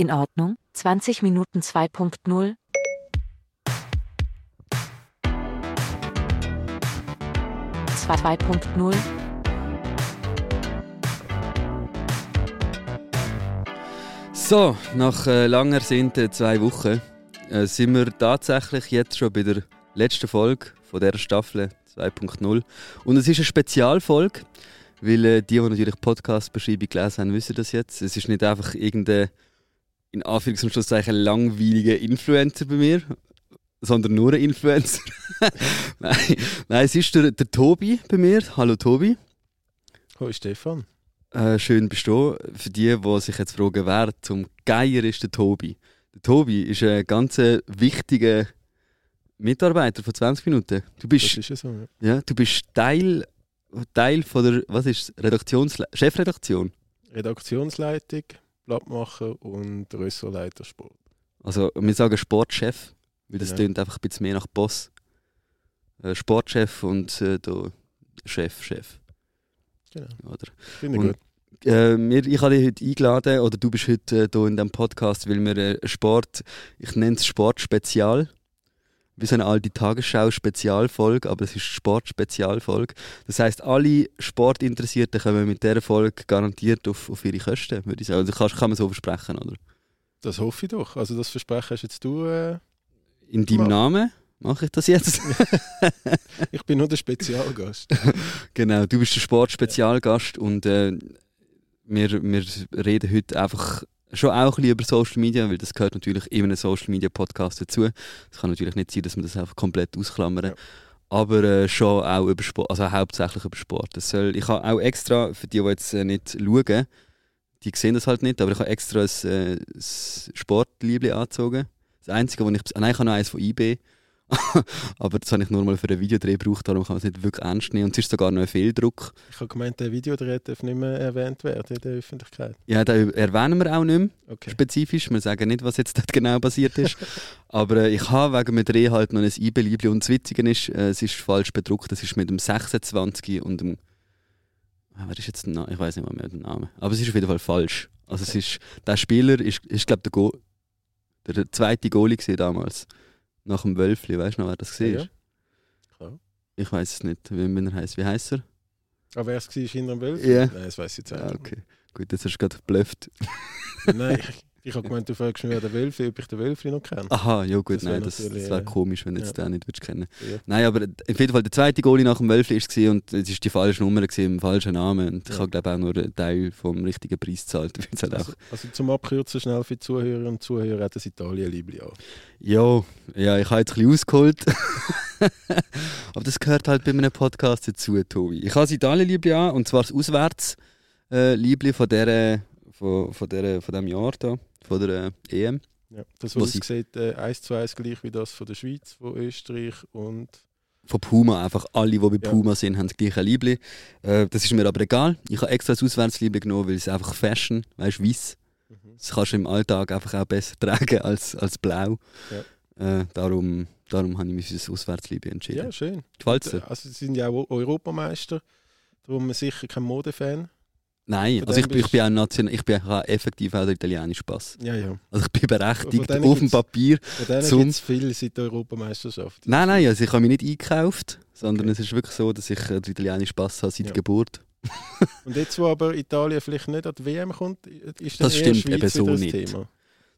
In Ordnung, 20 Minuten 2.0. Zwei- 2.0. So, nach äh, langer Sinte zwei Wochen äh, sind wir tatsächlich jetzt schon bei der letzten Folge von dieser Staffel 2.0. Und es ist eine Spezialfolge, weil äh, die, die natürlich Podcast-Beschreibung gelesen haben, wissen das jetzt. Es ist nicht einfach irgendein, in Anführungs- und Schlusszeichen, langweiliger Influencer bei mir, sondern nur ein Influencer. Nein. Nein, es ist der, der Tobi bei mir. Hallo Tobi. Hoi Stefan. Äh, schön bist du. Für die, die sich jetzt fragen, wer zum Geier ist der Tobi. Der Tobi ist ein ganz wichtiger Mitarbeiter von 20 Minuten. Du Das bist, ist ja so. Ja. ja, du bist Teil, Teil von der was ist, Redaktionsle Chefredaktion. Redaktionsleitung, Blattmacher und Ressortleiter Sport. Also wir sagen Sportchef, weil das Ja. klingt einfach ein bisschen mehr nach Boss. Äh, Sportchef und äh, da Chef, Chef. Genau. Oder? Finde ich Und- gut. Äh, wir, ich habe dich heute eingeladen, oder du bist heute äh, hier in diesem Podcast, weil wir äh, Sport, ich nenne es Sportspezial. Wie so eine alte Tagesschau-Spezialfolge, aber es ist Sport-Spezialfolge. Das heisst, alle Sportinteressierten kommen mit dieser Folge garantiert auf, auf ihre Kosten, würde ich sagen. Also kann, kann man so versprechen, oder? Das hoffe ich doch. Also das Versprechen hast jetzt du. Äh, In deinem Mal. Namen mache ich das jetzt. ich bin nur der Spezialgast. Genau, du bist der Sportspezialgast und äh, wir, wir reden heute einfach schon auch ein bisschen über Social Media, weil das gehört natürlich in einem Social Media Podcast dazu. Es kann natürlich nicht sein, dass wir das einfach komplett ausklammern. Ja. Aber äh, schon auch über Sport, also hauptsächlich über Sport. Das soll, ich habe auch extra, für die, die jetzt äh, nicht schauen, die sehen das halt nicht, aber ich habe extra ein, äh, ein Sportliebli angezogen. Das einzige, was ich, ah, nein, ich habe noch eins von eBay. aber das habe ich nur mal für ein Videodreh gebraucht, darum kann man es nicht wirklich ernst nehmen. Und es ist sogar noch ein Fehldruck. Ich habe gemeint, der Videodreh darf nicht mehr erwähnt werden in der Öffentlichkeit. Ja, da erwähnen wir auch nicht mehr Okay. spezifisch. Wir sagen nicht, was jetzt dort genau passiert ist. Aber äh, ich habe wegen dem Dreh halt noch ein eBay-Liebli. Und das Witzige ist, äh, es ist falsch bedruckt. Es ist mit dem 26 und dem. Ah, wer ist jetzt der Name? Ich weiß nicht mal mehr den Namen. Aber es ist auf jeden Fall falsch. Also es ist, der Spieler ist, ist glaube der, Go der, der zweite Goalie damals. Nach dem Wölfli. Weißt du noch, wer das gesehen Ja? Klar. Ich weiß es nicht, wie, er heißt. Wie heißt er? Aber wer es war, ist hinter dem Wölfe? Ja. Nein, das weiß ich jetzt auch Ja, nicht. okay. Gut, jetzt hast du gerade geblufft. Nein, ich, ich habe gemeint, du fragst mich, der Wölfe, ob ich den Wölfe noch kenne. Aha, ja gut, Das nein, das, das wäre äh, komisch, wenn du jetzt ja. den nicht würdest kennen Ja. Nein, aber auf jeden Fall der zweite Goalie nach dem Wölfli war und es war die falsche Nummer, gewesen, im falschen Namen. Und ich Ja. habe glaube auch nur einen Teil vom richtigen Preis gezahlt. halt Also, auch, also zum Abkürzen schnell für die Zuhörerinnen und Zuhörer hat das Italien-Liebli an. ja, ja, ich habe jetzt ein bisschen ausgeholt. aber das gehört halt bei einem Podcast dazu, Tobi. Ich habe das Italien-Liebli an und zwar das Auswärts-Liebli von, dieser, von, von, dieser, von diesem Jahr da, von der äh, EM. Ja, das, Was was ich- sieht, äh, 1 zu 1 gleich wie das von der Schweiz, von Österreich und von Puma. Einfach alle, die bei Ja. Puma sind, haben das gleiche Liebli. Äh, das ist mir aber egal. Ich habe extra das Auswärtsliebli genommen, weil es einfach Fashion, weißt du, weiß. Das kannst du im Alltag einfach auch besser tragen als, als blau. Äh, darum, darum habe ich mich für das Auswärtsliebli entschieden. Ja, schön. Gefällt dir? Also sie sind ja auch Europameister, darum sicher kein Modefan. Nein, also ich, ich bin auch national, ich bin habe effektiv auch der italienische Pass. Ja, ja. Also ich bin berechtigt auf dem Papier. Von Zum- gibt es viel seit der Europameisterschaft. Nein, nein, also ich habe mich nicht eingekauft, sondern Okay. es ist wirklich so, dass ich äh, den italienischen Pass habe seit Ja. Geburt. Und jetzt, wo aber Italien vielleicht nicht an die WM kommt, ist Das eher stimmt Schweiz eben so nicht. Thema.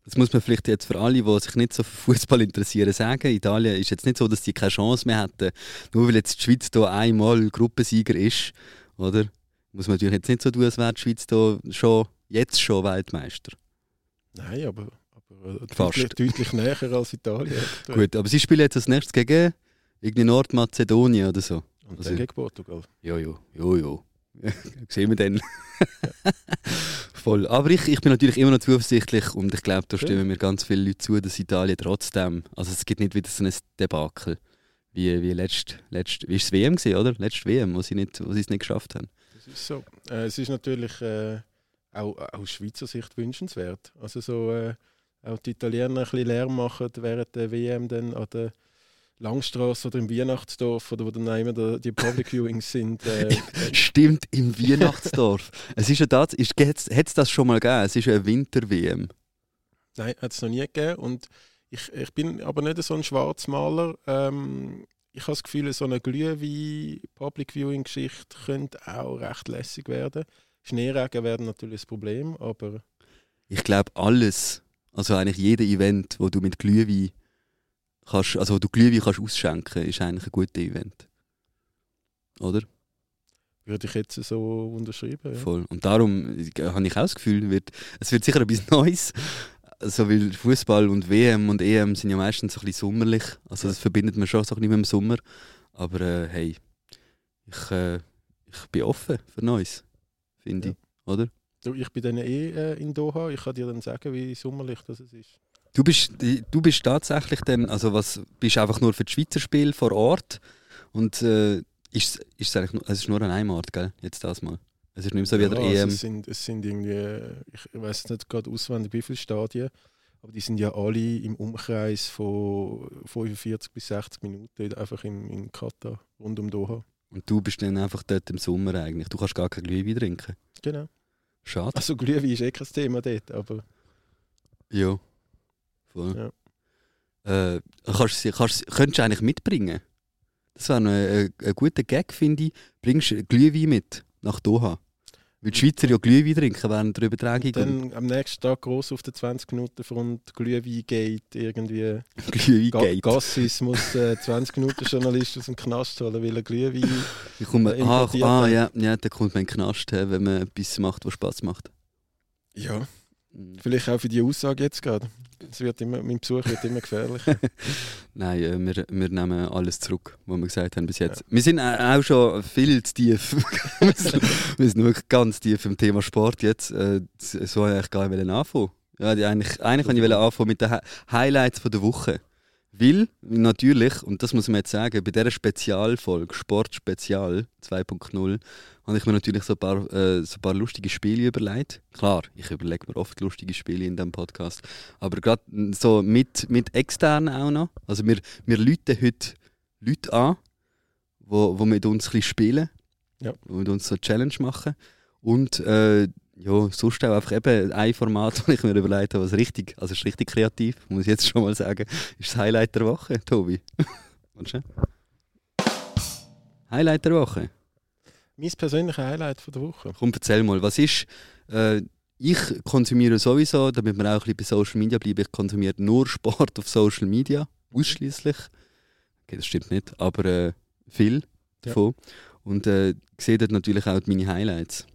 Das muss man vielleicht jetzt für alle, die sich nicht so für Fußball interessieren, sagen. Italien ist jetzt nicht so, dass sie keine Chance mehr hätten. Nur weil jetzt die Schweiz hier einmal Gruppensieger ist, oder? Muss man natürlich jetzt nicht so tun, als wäre die Schweiz hier schon, jetzt schon Weltmeister. Nein, aber, aber äh, Fast. deutlich, deutlich näher als Italien. Gut, aber sie spielen jetzt als nächstes gegen irgendwie Nordmazedonien oder so. Und Also- dann gegen Portugal. Jo, jo, jo, jo. Sehen wir dann. Voll. Aber ich, ich bin natürlich immer noch zuversichtlich und ich glaube, da stimmen mir ganz viele Leute zu, dass Italien trotzdem, also es gibt nicht wieder so ein Debakel wie, wie letzt, letzt, wie ist es WM gewesen, oder? Letzte WM, wo sie, nicht, wo sie es nicht geschafft haben. Das ist so. Äh, es ist natürlich äh, auch aus Schweizer Sicht wünschenswert. Also so äh, auch die Italiener ein bisschen Lärm machen während der WM dann an der Langstrasse oder im Weihnachtsdorf oder wo dann immer die Public Viewings sind. Äh, Stimmt, im Weihnachtsdorf. es ist ja das, ist, hat es das schon mal gegeben? Es ist ja eine Winter-WM. Nein, hat es noch nie gegeben. Und ich, ich bin aber nicht so ein Schwarzmaler. Ähm, ich habe das Gefühl, so eine Glühwein Public Viewing Geschichte könnte auch recht lässig werden. Schneeregen werden natürlich das Problem, aber Ich glaube, alles, also eigentlich jeder Event, wo du mit Glühwein kannst, also wo du Glühwein kannst ausschenken, ist eigentlich ein guter Event. Oder? würde ich jetzt so unterschreiben. Ja. Voll. Und darum äh, habe ich auch das Gefühl, wird, es wird sicher etwas Neues. Also, weil Fußball und WM und EM sind ja meistens so ein bisschen sommerlich. Also das verbindet man schon so ein bisschen mit dem Sommer. Aber äh, hey, ich, äh, ich bin offen für Neues, finde Ja. ich. Oder? Du, ich bin dann eh äh, in Doha. Ich kann dir dann sagen, wie sommerlich das ist. Du bist, du bist tatsächlich dann, also was, bist einfach nur für die Schweizer Spiele vor Ort und äh, ist, ist es eigentlich nur, es ist nur an einem Ort, gell? Jetzt das mal. Es ist nicht mehr so wie der Ja, also EM. es, sind, es sind irgendwie, ich weiß nicht gerade auswendig, wie viele Stadien, aber die sind ja alle im Umkreis von 45 bis 60 Minuten einfach in, in Katar, rund um Doha. Und du bist dann einfach dort im Sommer eigentlich. Du kannst gar kein Glühwein trinken. Genau. Schade. Also Glühwein ist eh kein Thema dort, aber Ja. Voll. Äh, kannst, du- kannst, könntest du eigentlich mitbringen? Das wäre noch ein, ein guter Gag, finde ich. Bringst du Glühwein mit nach Doha? Weil die Schweizer ja Glühwein trinken während der Übertragung. Dann am nächsten Tag groß auf der 20 Minuten Front Glühwein geht irgendwie. Glühwein Ga geht. Gassis muss äh, 20 Minuten Journalist aus dem Knast holen, weil er Glühwein. Komme, äh, ach, ah, haben. ja, ja, da kommt man in den Knast, wenn man etwas macht, was Spaß macht. Ja, vielleicht auch für die Aussage jetzt gerade. Es wird immer, mein Besuch wird immer gefährlicher. Nein, äh, wir, wir nehmen alles zurück, was wir gesagt haben bis jetzt. Wir sind äh, auch schon viel zu tief. wir, sind, wir sind wirklich ganz tief im Thema Sport jetzt. Äh, so wollte ich eigentlich gar nicht anfangen. Ja, die eigentlich, eigentlich wollte ich anfangen mit den Hi- Highlights von der Woche. Weil, natürlich, und das muss man jetzt sagen, bei dieser Spezialfolge, Sport Spezial 2.0, habe ich mir natürlich so ein, paar, äh, so ein paar lustige Spiele überlegt. Klar, ich überlege mir oft lustige Spiele in diesem Podcast. Aber gerade so mit, mit extern auch noch. Also wir, wir läuten heute Leute an, die wo, wo mit uns ein bisschen spielen. Ja. Die mit uns so eine Challenge machen. Und äh, ja, sonst auch einfach eben ein Format, das ich mir überlegt habe, was richtig, also ist richtig kreativ, muss ich jetzt schon mal sagen, ist das Highlight der Woche, Tobi. Warte schnell. Highlight der Woche. mein persönliches Highlight von der Woche. Komm, erzähl mal, was ist. Äh, ich konsumiere sowieso, damit wir auch ein bisschen bei Social Media bleiben, ich konsumiere nur Sport auf Social Media, ausschließlich. Okay, das stimmt nicht, aber äh, viel davon. Und äh, sehe dort natürlich auch meine Highlights.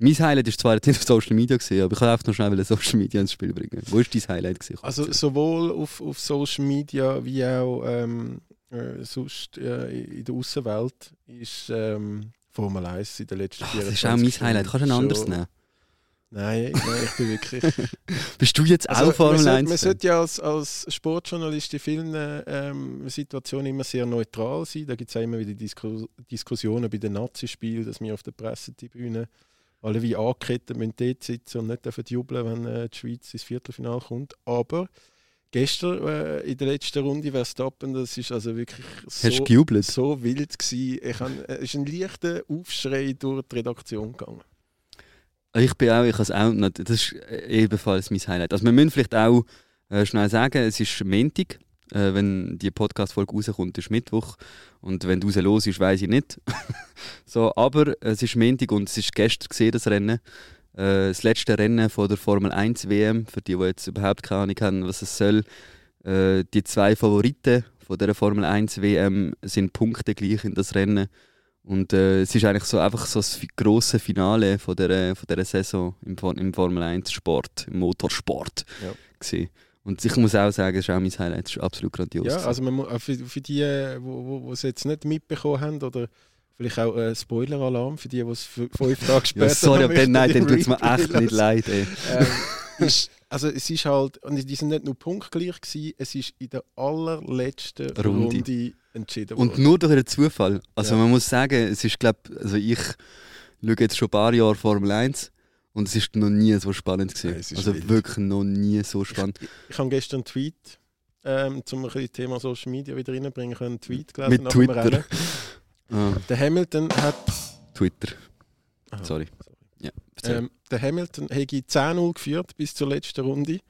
Mein Highlight ist zwar jetzt nicht auf Social Media gesehen, aber ich einfach noch schnell Social Media ins Spiel bringen. Wo ist dein Highlight gesehen? Also sowohl auf, auf Social Media wie auch ähm, äh, sonst äh, in der Außenwelt ist ähm, Formel 1 in den letzten 24 das ist auch mein Stunden Highlight. Kannst du ein anderes nehmen? Nein, nein, ich bin wirklich. Bist du jetzt Also, auch Formel man sollte, 1? man sollte ja als, als Sportjournalist in vielen ähm, Situationen immer sehr neutral sein. Da gibt es ja immer wieder Disku Diskussionen bei den Nazispielen, dass wir auf der Pressetribüne alle wie angekettet müssen dort sitzen und nicht dürfen jubeln, wenn äh, die Schweiz ins Viertelfinale kommt. Aber gestern äh, in der letzten Runde Verstappen, das ist also wirklich so, so wild gewesen. Ich han, äh, es ist ein leichter Aufschrei durch die Redaktion gegangen. Ich bin auch, ich habe es auch, nicht- das ist ebenfalls mein Highlight. Also wir müssen vielleicht auch äh, schnell sagen, es ist Montag, äh, wenn die Podcast-Folge rauskommt, ist Mittwoch. Und wenn du los ist, weiß ich nicht. so, aber es ist Montag und es ist gestern gesehen, das Rennen. Äh, das letzte Rennen von der Formel 1 WM, für die, die jetzt überhaupt keine Ahnung haben, was es soll. Äh, die zwei Favoriten von der Formel 1 WM sind Punkte gleich in das Rennen. Und äh, es ist eigentlich so einfach so das grosse Finale von der, von der Saison im, im Formel 1 Sport, im Motorsport. Ja. gewesen. Und ich muss auch sagen, es ist auch mein Highlight, es ist absolut grandios. Ja, also man, mu- auch für, für die, die wo, wo es jetzt nicht mitbekommen haben, oder vielleicht auch ein Spoiler-Alarm für die, die es fünf Tage später ja, sorry, aber dann, nein, dann tut es mir echt nicht leid. Ähm, ist, also es ist halt, und die sind nicht nur punktgleich gewesen, es ist in der allerletzten Runde. Runde, entschieden Und worden. nur durch einen Zufall. Also Ja. man muss sagen, es ist, glaube also ich schaue jetzt schon ein paar Jahre Formel 1 und es ist noch nie so spannend gewesen. Ist also wild. wirklich noch nie so spannend. Ich habe gestern einen Tweet, ähm, zum ein das Thema Social Media wieder reinbringen können, einen Tweet gelesen Mit nach Twitter. Ah, Der Hamilton hat... Twitter. Aha, Sorry. Ja. Ähm, der Hamilton hätte 10-0 geführt bis zur letzten Runde.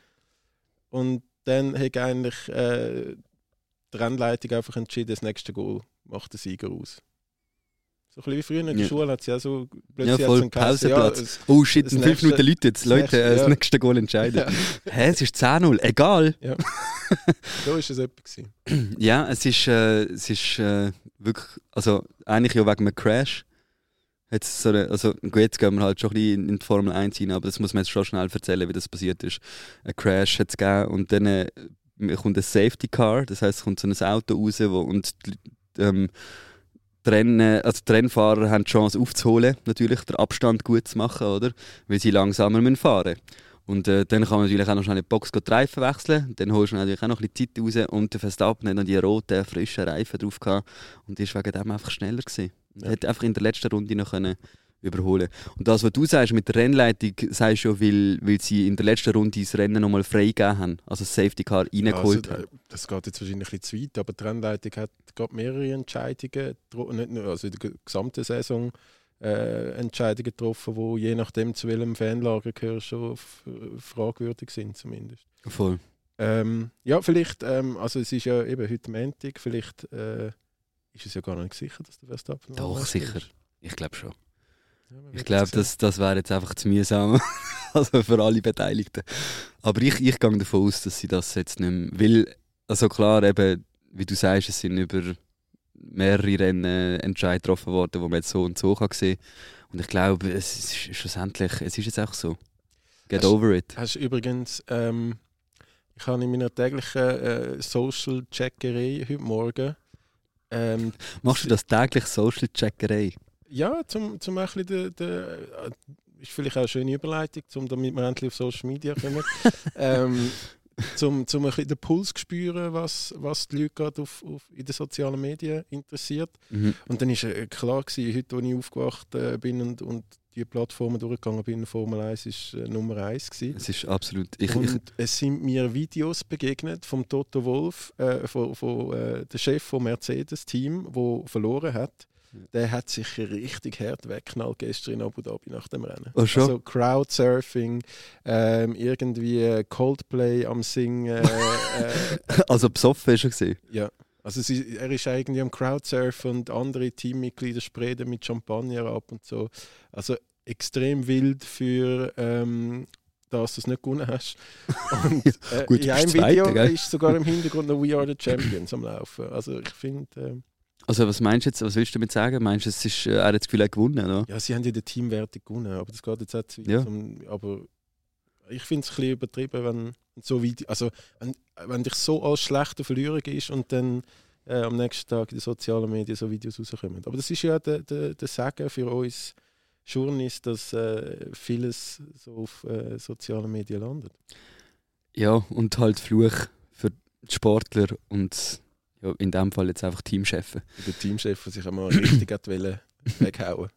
und dann hat eigentlich äh, die Rennleitung einfach entschieden, das nächste Goal macht der Sieger aus. So ein bisschen wie früher in der Ja. Schule hat es ja so Ja, plötzlich voll, einen geheißen, Pausenplatz. Ja, es- Oh shit, in fünf Minuten Leute jetzt. Leute, nächste- das ja. nächste Goal entscheiden. ja, Hä, es ist 10-0. Egal. so ist es etwa gewesen. Ja, es ist, äh, es ist äh, wirklich, also eigentlich ja wegen einem Crash. Hat's so eine, also jetzt gehen wir halt schon ein bisschen in die Formel 1 rein, aber das muss man jetzt schon schnell erzählen, wie das passiert ist. Ein Crash hat es gegeben und dann äh, kommt ein Safety Car, das heißt es kommt so ein Auto raus wo, und ähm, die, Rennen, also die Rennfahrer haben die Chance aufzuholen, natürlich, den Abstand gut zu machen, oder? Weil sie langsamer müssen fahren und äh, dann kann man natürlich auch noch schnell die Box die Reifen wechseln. Dann holst du natürlich auch noch ein bisschen Zeit raus. Und der Verstappen hat noch die roten, frischen Reifen drauf gehabt und ist wegen dem einfach schneller gewesen. Ja. Er hätte einfach in der letzten Runde noch können überholen Und das, was du sagst mit der Rennleitung, sagst du ja, weil, weil sie in der letzten Runde das Rennen nochmal freigegeben haben. Also das Safety Car reingeholt Also, haben. das geht jetzt wahrscheinlich ein bisschen zu weit, aber die Rennleitung hat gerade mehrere Entscheidungen, nicht nur, also in der ge- gesamten Saison äh, Entscheidungen getroffen, die je nachdem zu welchem Fanlager gehören, schon fragwürdig sind zumindest. Voll. Ähm, ja, vielleicht, ähm, also es ist ja eben heute Montag, vielleicht äh, ist es ja gar nicht sicher, dass der Verstappen Doch, sicher. Ich glaube schon. Ich glaube, das, das wäre jetzt einfach zu mühsam. also für alle Beteiligten. Aber ich, ich gehe davon aus, dass sie das jetzt nicht mehr. Weil, also klar, eben, wie du sagst, es sind über mehrere Rennen Entscheid getroffen worden, wo man jetzt so und so kann sehen Und ich glaube, es ist schlussendlich, es ist jetzt auch so. Get Hast- over it. Hast du übrigens, ähm, ich habe in meiner täglichen äh, Social-Checkerei heute Morgen ähm, Machst du das täglich Social Checkerei? Ja, zum, zum ein bisschen der, der, äh, ist vielleicht auch eine schöne Überleitung, zum, damit wir endlich auf Social Media kommen. ähm, zum, zum ein bisschen den Puls zu spüren, was, was die Leute gerade auf, auf, in den sozialen Medien interessiert. Mhm. Und dann war äh, klar, gewesen, heute, als ich aufgewacht äh, bin und, und die Plattformen durchgegangen bin, Formel 1 war äh, Nummer 1. Gewesen. Es ist absolut. Ich, ich, Und es sind mir Videos begegnet vom Toto Wolf, äh, von, von äh, der Chef vom Mercedes-Team, der verloren hat. Der hat sich richtig hart weggeknallt gestern in Abu Dhabi nach dem Rennen. Oh, schon? Also Crowdsurfing, ähm, irgendwie Coldplay am Singen. Äh, äh, also besoffen ist er gesehen. ja. Also ist, er ist irgendwie am Crowdsurfen und andere Teammitglieder sprechen mit Champagner ab und so. Also extrem wild für ähm, dass du es nicht gewonnen hast. Und äh, Gut, in einem Video gell? ist sogar im Hintergrund noch We Are the Champions am Laufen. Also ich finde, ähm, Also was meinst du jetzt, was willst du damit sagen? Meinst du, es ist, äh, er hat das Gefühl, er hat gewonnen, oder? ja, sie haben ja die Teamwertung gewonnen, aber das geht jetzt auch zu. Ja. Um, aber ich finde es ein bisschen übertrieben, wenn so weit, also wenn, wenn dich so als schlechter Verlierer ist und dann äh, am nächsten Tag in den sozialen Medien so Videos rauskommen. Aber das ist ja der, der, der Sagen für uns Journalisten, dass äh, vieles so auf äh, sozialen Medien landet. Ja, und halt Fluch für die Sportler und ja, in dem Fall jetzt einfach Teamchefs. Und Der Teamchef, der sich einmal richtig hat wollen, weghauen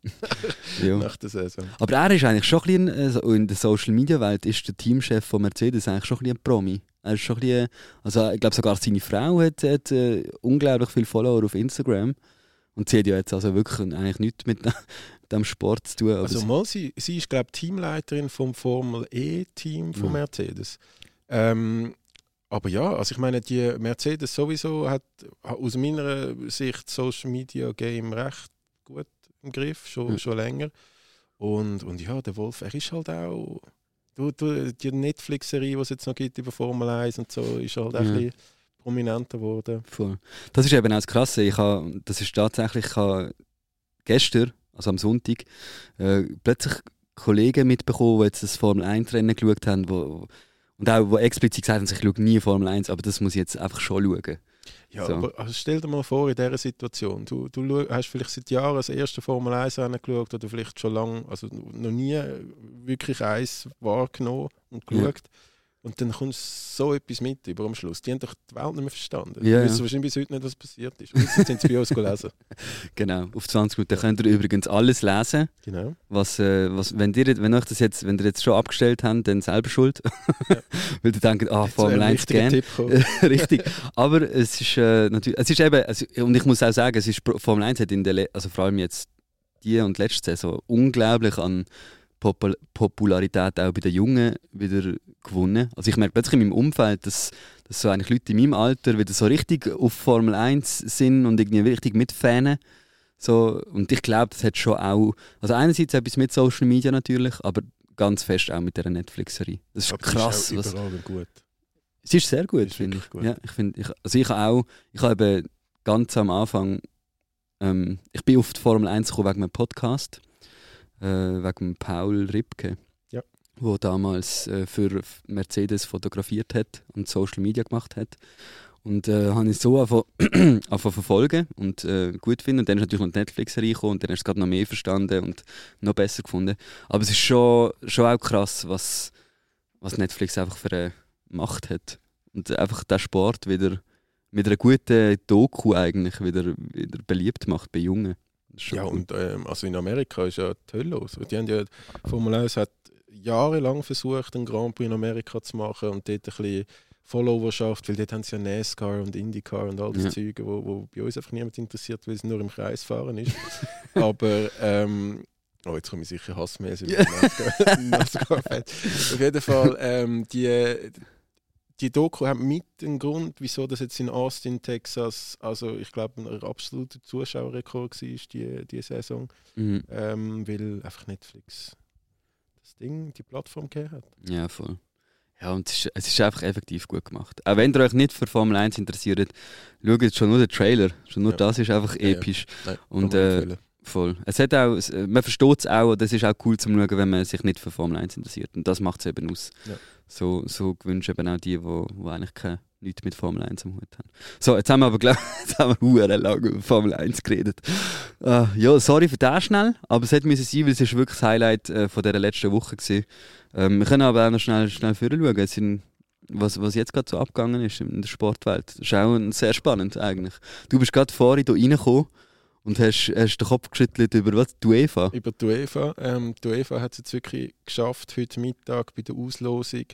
Ja. nach der Saison. Aber er ist eigentlich schon ein bisschen, äh, so in der Social Media Welt ist der Teamchef von Mercedes eigentlich schon ein bisschen ein Promi. Er ist schon ein bisschen, also ich glaube sogar seine Frau hat, hat äh, unglaublich viele Follower auf Instagram und sie hat ja jetzt also wirklich eigentlich nichts mit dem Sport zu tun. Also mal, sie, sie ist glaube Teamleiterin vom Formel E-Team von Mhm. Mercedes. Ähm, aber ja, also ich meine, die Mercedes sowieso hat aus meiner Sicht Social Media Game recht gut im Griff, schon, Mhm. schon länger. Und, und ja, der Wolf, er ist halt auch. Du, du, die Netflix-Serie, die es jetzt noch gibt über Formel 1 und so, ist halt Ja. ein bisschen prominenter geworden. Voll. Das ist eben auch das Krasse. Ich habe, das ist tatsächlich, ich habe gestern, also am Sonntag, äh, plötzlich Kollegen mitbekommen, die jetzt das Formel 1 Rennen geschaut haben, wo, und auch wo explizit gesagt haben, ich schaue nie Formel 1, aber das muss ich jetzt einfach schon schauen. Ja, So. aber also stell dir mal vor, in dieser Situation, du, du hast vielleicht seit Jahren das erste Formel 1 Rennen geschaut oder vielleicht schon lange, also noch nie wirklich eins wahrgenommen und Ja. Und dann kommst du so etwas mit über am Schluss. Die haben doch die Welt nicht mehr verstanden. Ja, die wissen ja. wahrscheinlich bis heute nicht, was passiert ist. Und jetzt sind sie bei uns gelesen. Genau, auf 20 Minuten könnt ihr übrigens alles lesen. Genau. Was, äh, was, wenn, ihr, wenn euch das jetzt, wenn ihr jetzt schon abgestellt habt, dann selber schuld. Weil ihr denkt, ah, Formel ein 1 wichtiger gern. Tipp gekommen. Richtig. Aber es ist äh, natürlich, es ist eben, also, und ich muss auch sagen, es ist, Formel 1 hat in der, Le- also vor allem jetzt die und letzte Saison unglaublich an Popul Popularität auch bei den Jungen wieder gewonnen. Also ich merke plötzlich in meinem Umfeld, dass, dass so eigentlich Leute in meinem Alter wieder so richtig auf Formel 1 sind und irgendwie richtig mitfanen. So, und ich glaube, das hat schon auch, also einerseits etwas mit Social Media natürlich, aber ganz fest auch mit der Netflixerie. Das ist Aber krass. Ist auch was, gut. es ist sehr gut, Ist finde ich. gut. Ja, ich find, ich, also ich habe auch, ich habe ganz am Anfang, ähm, ich bin auf die Formel 1 gekommen wegen einem Podcast, äh, wegen Paul Ripke, Ja. wo damals äh, für Mercedes fotografiert hat und Social Media gemacht hat. Und äh, habe ich so angefangen verfolgen und äh, gut finden. Und dann ist natürlich noch Netflix reingekommen und dann hast du es gerade noch mehr verstanden und noch besser gefunden. Aber es ist schon, schon auch krass, was, was Netflix einfach für eine Macht hat. Und einfach den Sport wieder mit einer guten Doku eigentlich wieder, wieder beliebt macht bei Jungen. Ja, und ähm, also in Amerika ist ja die Hölle los. Die haben ja, Formel 1 hat jahrelang versucht, einen Grand Prix in Amerika zu machen und dort ein bisschen Followerschaft, weil dort haben sie ja NASCAR und IndyCar und all das Ja. Zeug, wo, wo bei uns einfach niemand interessiert, weil es nur im Kreis fahren ist. Aber ähm, Oh, jetzt komme ich sicher Hassmails über die NASCAR-Fans. Auf jeden Fall, ähm, die, die Doku hat mit den Grund, wieso das jetzt in Austin, Texas, also ich glaube, ein absoluter Zuschauerrekord war die, die Saison, Mhm. ähm, weil einfach Netflix das Ding, die Plattform gegeben hat. Ja, voll. Ja, und es ist, es ist einfach effektiv gut gemacht. Auch wenn ihr euch nicht für Formel 1 interessiert, schaut jetzt schon nur den Trailer. Schon nur Ja. das ist einfach Ja, ja. episch. Nein, Und, äh. Voll. Es hat auch, es- äh, man versteht es auch, das ist auch cool zum Schauen, wenn man sich nicht für Formel 1 interessiert. Und das macht es eben aus. So, so gewünschen eben auch die, die, die eigentlich keine, nichts mit Formel 1 am Hut haben. So, jetzt haben wir aber, glaube hure lange über Formel 1 geredet. Äh, ja, sorry für das schnell, aber es hätte müssen sein, weil es ist wirklich das Highlight äh, von dieser letzten Woche war. Ähm, wir können aber auch noch schnell, schnell schauen. Es sind, was, was jetzt gerade so abgegangen ist in der Sportwelt. Das ist auch sehr spannend eigentlich. Du bist gerade vorhin hier reingekommen und hast, hast den Kopf geschüttelt über was? Die UEFA? Über die UEFA. Ähm, die UEFA hat es jetzt wirklich geschafft, heute Mittag bei der Auslosung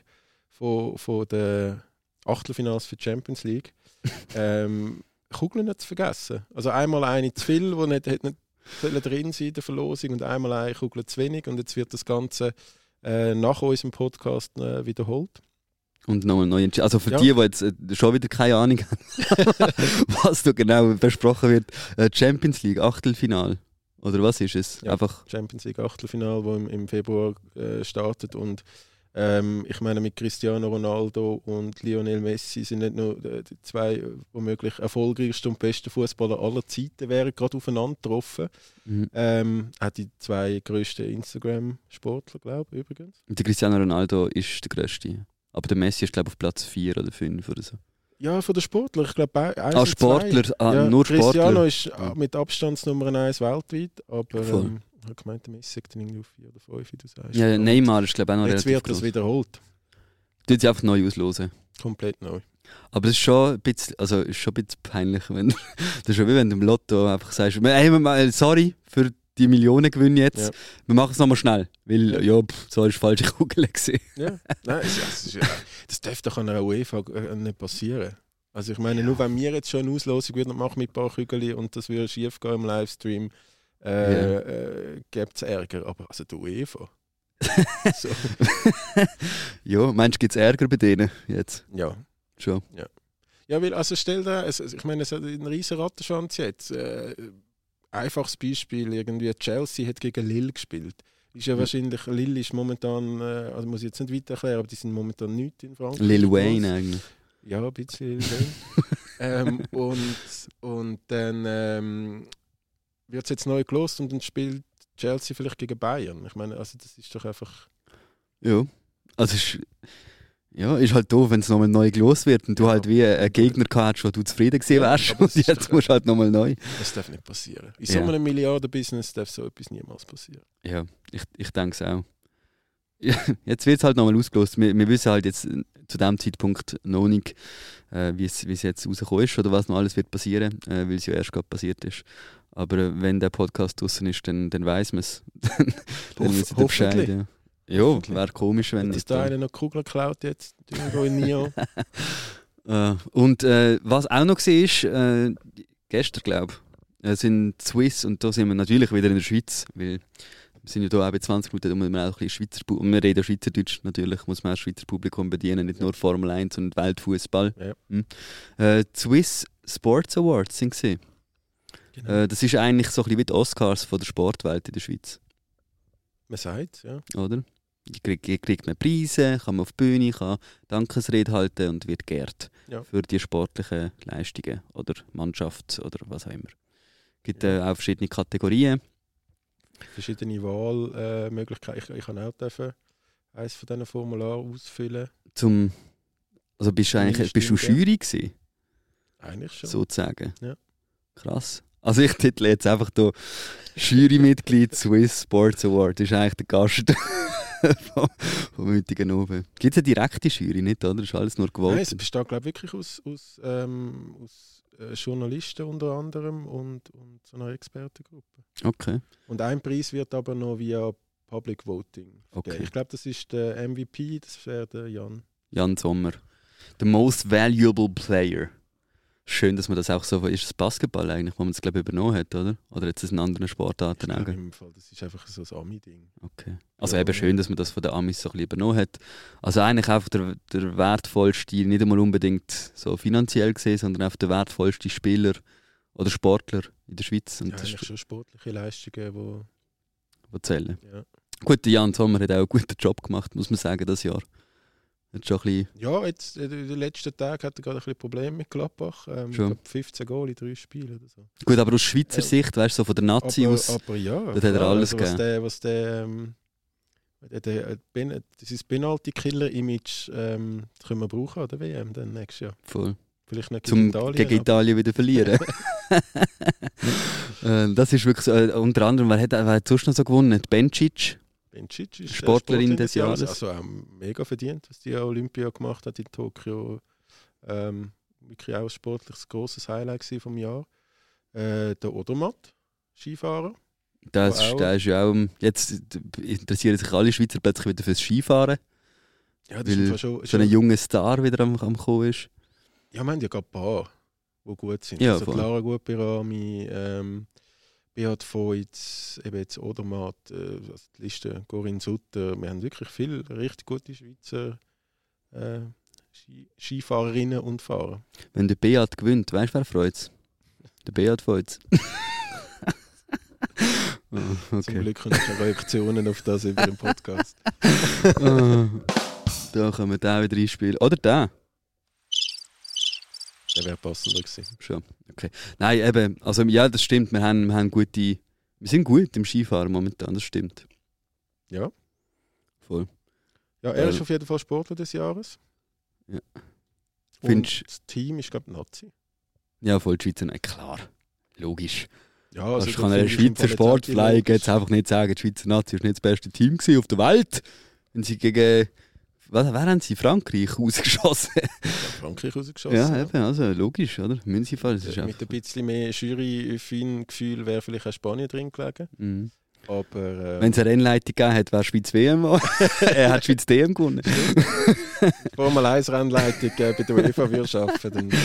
von, von der Achtelfinals für die Champions League ähm, Kugeln nicht zu vergessen. Also einmal eine zu viel, die nicht, nicht drin sein in der Verlosung und einmal eine Kugel zu wenig und jetzt wird das Ganze äh, nach unserem Podcast äh, wiederholt. Und nochmal neu entschieden. Also für Ja. die, die jetzt äh, schon wieder keine Ahnung haben, was da genau besprochen wird, äh, Champions League, Achtelfinal. Oder was ist es? Ja. Einfach. Champions League Achtelfinal, wo im, im Februar äh, startet und ähm, ich meine mit Cristiano Ronaldo und Lionel Messi sind nicht nur äh, die zwei womöglich erfolgreichsten und besten Fußballer aller Zeiten wären gerade aufeinander getroffen. Mhm. Ähm, auch die zwei grössten Instagram-Sportler, glaube ich übrigens. Der Cristiano Ronaldo ist der Größte. Aber der Messi ist, glaube ich, auf Platz 4 oder 5 oder so. Ja, von den Sportlern. Ich glaube, eins Ah, Sportler, ah, ja, nur Cristiano Sportler. ist äh, mit Abstand Nummer 1 weltweit, aber Voll. ähm, ich habe gemeint, der Messi sagt dann irgendwie auf 4 oder 5, wie du sagst. Ja, Neymar ist, glaube ich, auch noch Jetzt relativ wird das groß. wiederholt. Tut sie einfach neu auslosen. Komplett neu. Aber es ist schon ein bisschen, also ist schon ein bisschen peinlich, wenn das ist schon wie wenn du im Lotto einfach sagst, hey, sorry für die Millionengewinne jetzt, Ja. wir machen es nochmal schnell, weil Ja. ja, pff, so ist falsche Kugel gewesen. Ja, nein, es ist, ja- das darf doch an einer UEFA äh, nicht passieren. Also ich meine, nur wenn wir jetzt schon eine Auslosung würden machen mit ein paar Kügeln und das würde schief gehen im Livestream, äh, Ja. äh, gibt es Ärger. Aber also die UEFA. so, ja, meinst du, gibt es Ärger bei denen jetzt? ja. Schon. Ja, weil, also stell dir, es- ich meine, es hat einen riesen Rattenschwanz jetzt. Äh, einfaches Beispiel, irgendwie Chelsea hat gegen Lille gespielt. Ist ja Mhm. wahrscheinlich, Lille ist momentan, äh, also muss ich jetzt nicht weiter erklären, aber die sind momentan nicht in Frankreich. Lil. Wayne eigentlich. Ja, ein bisschen. Lil Wayne. ähm, und, und dann ähm, wird es jetzt neu gelost und dann spielt Chelsea vielleicht gegen Bayern. Ich meine, also das ist doch einfach. Ja. Also ist, ja, ist halt doof, wenn es nochmal neu gelost wird und du Ja. halt wie einen Gegner gehabt wo du zufrieden gewesen Ja, wärst aber und jetzt musst du halt nochmal neu. Das darf nicht passieren. In Ja. so einem Milliarden-Business darf so etwas niemals passieren. Ja, ich, ich denke es auch. Ja, jetzt wird es halt nochmal ausgelost. Wir, wir wissen halt jetzt äh, zu dem Zeitpunkt noch nicht, äh, wie es jetzt rausgekommen ist oder was noch alles wird passieren, äh, weil es ja erst gerade passiert ist. Aber äh, wenn der Podcast draußen ist, dann, dann weiß man es. dann dann Hoff- wissen Bescheid. Ja, ja wäre komisch, wenn nicht. da einer noch Kugel klaut jetzt, irgendwo in Nio. Äh, und äh, was auch noch war, ist, äh, gestern glaube ich, äh, sind Swiss und da sind wir natürlich wieder in der Schweiz, weil wir sind ja hier auch bei 20 Minuten, da muss man auch ein bisschen Schweizer und wir reden Schweizerdeutsch, natürlich muss man auch Schweizer Publikum bedienen, nicht nur Formel 1, sondern Weltfußball. Ja. Hm. Äh, Swiss Sports Awards sind sie. Genau. Äh, das ist eigentlich so ein bisschen wie die Oscars von der Sportwelt in der Schweiz, Man sagt ja. oder? Kriegt, kriegt man Preise, kann man auf die Bühne, kann Dankesrede halten und wird geehrt Ja. für die sportlichen Leistungen oder Mannschaft oder was auch immer. Es gibt äh, auch verschiedene Kategorien. Verschiedene Wahlmöglichkeiten. Ich, ich kann auch dürfen eines von diesen Formularen ausfüllen. Zum, also bist du eigentlich bist du. Jury gewesen, Eigentlich schon. sozusagen? Ja. Krass. Also ich title jetzt einfach hier Jurymitglied Swiss Sports Award. Das ist eigentlich der Gast vom, vom heutigen Abend. Gibt es eine direkte Jury nicht, oder? Das ist alles nur Nein, es gewollt. besteht glaube ich wirklich aus, aus, ähm, aus äh, Journalisten unter anderem und, und so einer Expertengruppe. Okay. Und ein Preis wird aber noch via Public Voting. Okay. Ich glaube, das ist der MVP, das wäre der Jan. Jan Sommer. The most valuable player. Schön, dass man das auch so. Ist es Basketball eigentlich, wo man das glaube übernommen hat, oder? Oder jetzt in anderen Sportarten auch? im Fall, das ist einfach so ein Ami-Ding. Okay. Also Ja, eben schön, dass man das von den Amis so ein bisschen übernommen hat. Also eigentlich einfach der, der wertvollste, nicht einmal unbedingt so finanziell gesehen, sondern einfach der wertvollste Spieler oder Sportler in der Schweiz. Und Ja, das schon sportliche Leistungen, wo, was zählen. ja. Gut, Jan Sommer hat auch einen guten Job gemacht, muss man sagen, das Jahr. Hat schon ein bisschen, Ja, jetzt äh, in den letzten Tagen hat er gerade ein bisschen Probleme mit Gladbach. Ähm, ich Schon. glaube 15 Goal in drei Spielen oder so. gut, aber aus Schweizer Ja. Sicht, weißt du, so von der Nazi aber, aus. aber ja, dort hat er alles also, was gegeben. der, was der, ähm, der, der, Ben- dieses Penalty-Killer-Image ähm, das können wir brauchen an der WM dann nächstes Jahr. voll. Vielleicht nicht zum Italien, gegen Italien wieder verlieren. äh, das ist wirklich so, äh, unter anderem, wer hat, wer hat sonst noch so gewonnen? Bencic. Bencic ist Sportlerin des Jahres. Also auch mega verdient, was die Olympia gemacht hat in Tokio. Ähm, wirklich auch ein sportliches grosses Highlight vom Jahr. Äh, der Odermatt, Skifahrer. Das, ist- der ist ja auch, jetzt interessieren sich alle Schweizer plötzlich wieder fürs Skifahren, Ja, das ist Weil einfach schon, so ein junger Star wieder am, am Kommen ist. Ja, wir haben ja gerade ein paar, die gut sind. Ja, also. Clara Gutbirami, ähm, Beat Voits, eben jetzt Odermatt, äh, also die Liste Corinne Sutter. Wir haben wirklich viele richtig gute Schweizer äh, Ski Skifahrerinnen und Fahrer. Wenn der Beat gewinnt, weißt du, wer freut Der Beat freut oh, Zum okay. Glück haben keine Reaktionen auf das über den Podcast. Ah, da können wir den wieder einspielen. Oder den. Der wäre passender gewesen. Schon. Okay. Nein, eben, also ja, das stimmt. Wir haben, wir haben gute. Wir sind gut im Skifahren momentan, das stimmt. Ja. Voll. Ja, er ist auf jeden Fall Sportler des Jahres. Ja. Und Findest- das Team ist, glaube ich, Nazi. Ja, voll die Schweizer. Nein, klar. Logisch. Ja, Also, da kann ein finde ich im Schweizer Sportfly jetzt einfach nicht sagen, die Schweizer Nazi ist nicht das beste Team auf der Welt. Wenn sie gegen. Was, wer haben sie? Frankreich rausgeschossen? Frankreich rausgeschossen. ja, eben, also logisch, oder? Müssen sie fallen. Das ist Mit ein bisschen mehr Jury-Gefühl wäre vielleicht auch Spanien drin gelegen. Mhm. Aber äh, Wenn es eine Rennleitung gegeben hätte, wäre Schweiz WM. er hat Schweiz DM gewonnen. Formel 1 Rennleitung äh, bei der UEFA würde arbeiten, dann wäre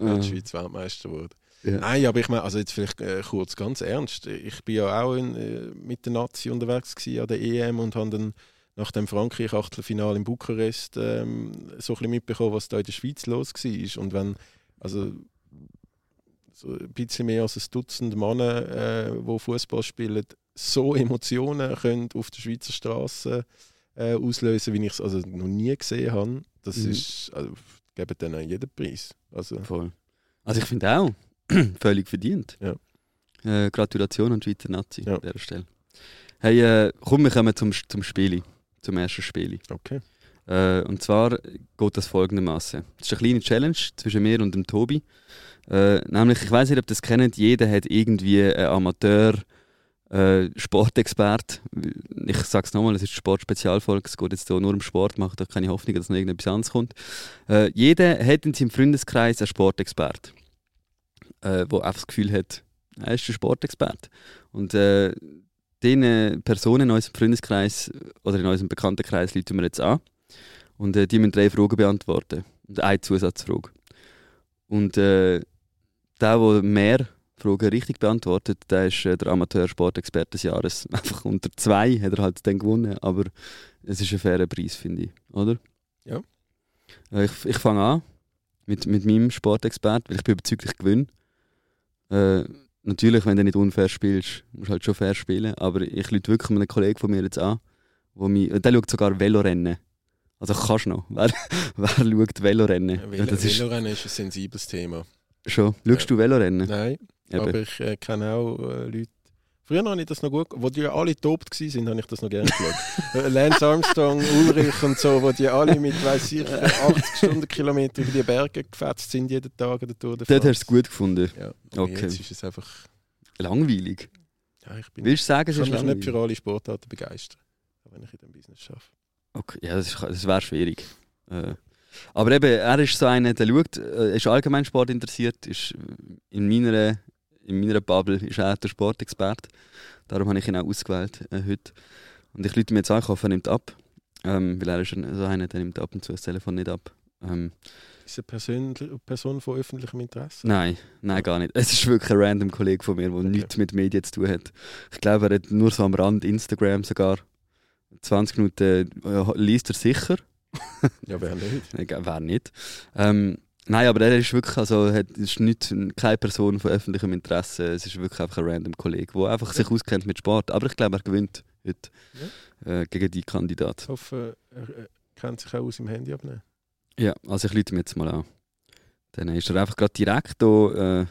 Ah, die Schweiz Weltmeister geworden. ja. Nein, aber ich meine, also jetzt vielleicht äh, kurz ganz ernst. Ich bin ja auch in, äh, mit der Nazi unterwegs gewesen an der EM und habe dann nach dem Frankreich-Achtelfinale in Bukarest ähm, so ein bisschen mitbekommen, was da in der Schweiz los war. Und wenn, also so ein bisschen mehr als ein Dutzend Männer, äh, die Fußball spielen, so Emotionen können auf der Schweizer Straße äh, auslösen, wie ich es also noch nie gesehen habe, das Mhm. ist, also, geben denen jeden Preis. Also, Voll. Also ich finde auch, völlig verdient. Ja. Äh, Gratulation an die Schweizer Nazi Ja. an dieser Stelle. Hey, äh, komm, wir kommen zum, zum Spiel, zum ersten Spiel. okay. Äh, und zwar geht das folgendermaßen. Es ist eine kleine Challenge zwischen mir und dem Tobi. Äh, nämlich, ich weiß nicht, ob ihr das kennt, jeder hat irgendwie einen Amateur, äh, Sportexpert. Ich sage es nochmal, es ist eine Sportspezialfolge, es geht jetzt hier nur um Sport, macht da keine Hoffnung, dass noch irgendetwas anderes kommt. Äh, jeder hat in seinem Freundeskreis einen Sportexpert, äh, der einfach das Gefühl hat, er ist ein Sportexperte. Und äh, diesen Personen in unserem Freundeskreis oder in unserem Bekanntenkreis rufen wir jetzt an. Und äh, die müssen drei Fragen beantworten. Und eine Zusatzfrage. Und äh, der, der mehr Fragen richtig beantwortet. Der ist äh, der Amateur-Sportexperte des Jahres. Einfach unter zwei hat er halt dann gewonnen, aber es ist ein fairer Preis, finde ich, oder? Ja. Äh, ich ich fange an mit, mit meinem Sportexpert, weil ich bin überzeugt, ich gewinne. Natürlich, wenn du nicht unfair spielst, musst du halt schon fair spielen, aber ich lüte wirklich einen Kollegen von mir jetzt an, wo mich, der schaut sogar Velorennen. Also kannst du noch. Wer, wer schaut Velorennen? Ja, Ja, Velo, das ist Velorennen ist ein sensibles Thema. schon. Schaust du Velorennen? Nein, Eben. aber ich äh, kenne auch äh, Leute. Früher habe ich das noch gut, wo die ja alle top waren, habe ich das noch gerne geschaut. Äh, Lance Armstrong, Ulrich und so, wo die alle mit, weiß ich, 80 Stundenkilometer über die Berge gefetzt sind jeden Tag an der Tour de Dort hast du es gut gefunden. Ja, Okay. jetzt ist es einfach, Langweilig. ja, ich bin, Willst du sagen, es kann ist mich nicht langweilig? für alle Sportarten begeistern, wenn ich in diesem Business arbeite. Okay, ja, das, ist- das wäre schwierig. Äh, aber eben, er ist so einer, der schaut, äh, ist allgemein Sport interessiert, ist in meiner, in meiner Bubble ist er der Sportexperte. Darum habe ich ihn auch ausgewählt äh, heute. Und ich lüte mir jetzt an, ich hoffe, er nimmt ab. Ähm, weil er ist so einer, der nimmt ab und zu das Telefon nicht ab. Ähm, Ist eine Person, Person von öffentlichem Interesse? nein, nein, gar nicht. Es ist wirklich ein random Kollege von mir, der nichts mit Medien zu tun hat. Ich glaube, er hat nur so am Rand Instagram sogar. 20 Minuten äh, liest er sicher. Ja, wer nicht? Wer nicht. Ähm, nein, aber er ist wirklich, also, hat, ist nicht, keine Person von öffentlichem Interesse. Es ist wirklich einfach ein random Kollege, der einfach sich auskennt mit Sport. Aber ich glaube, er gewinnt heute äh, gegen die Kandidat. Ich hoffe, er kennt sich auch aus im Handy abnehmen. Ja, also ich lüte ihn jetzt mal an. Dann ist er einfach gerade direkt hier. Äh,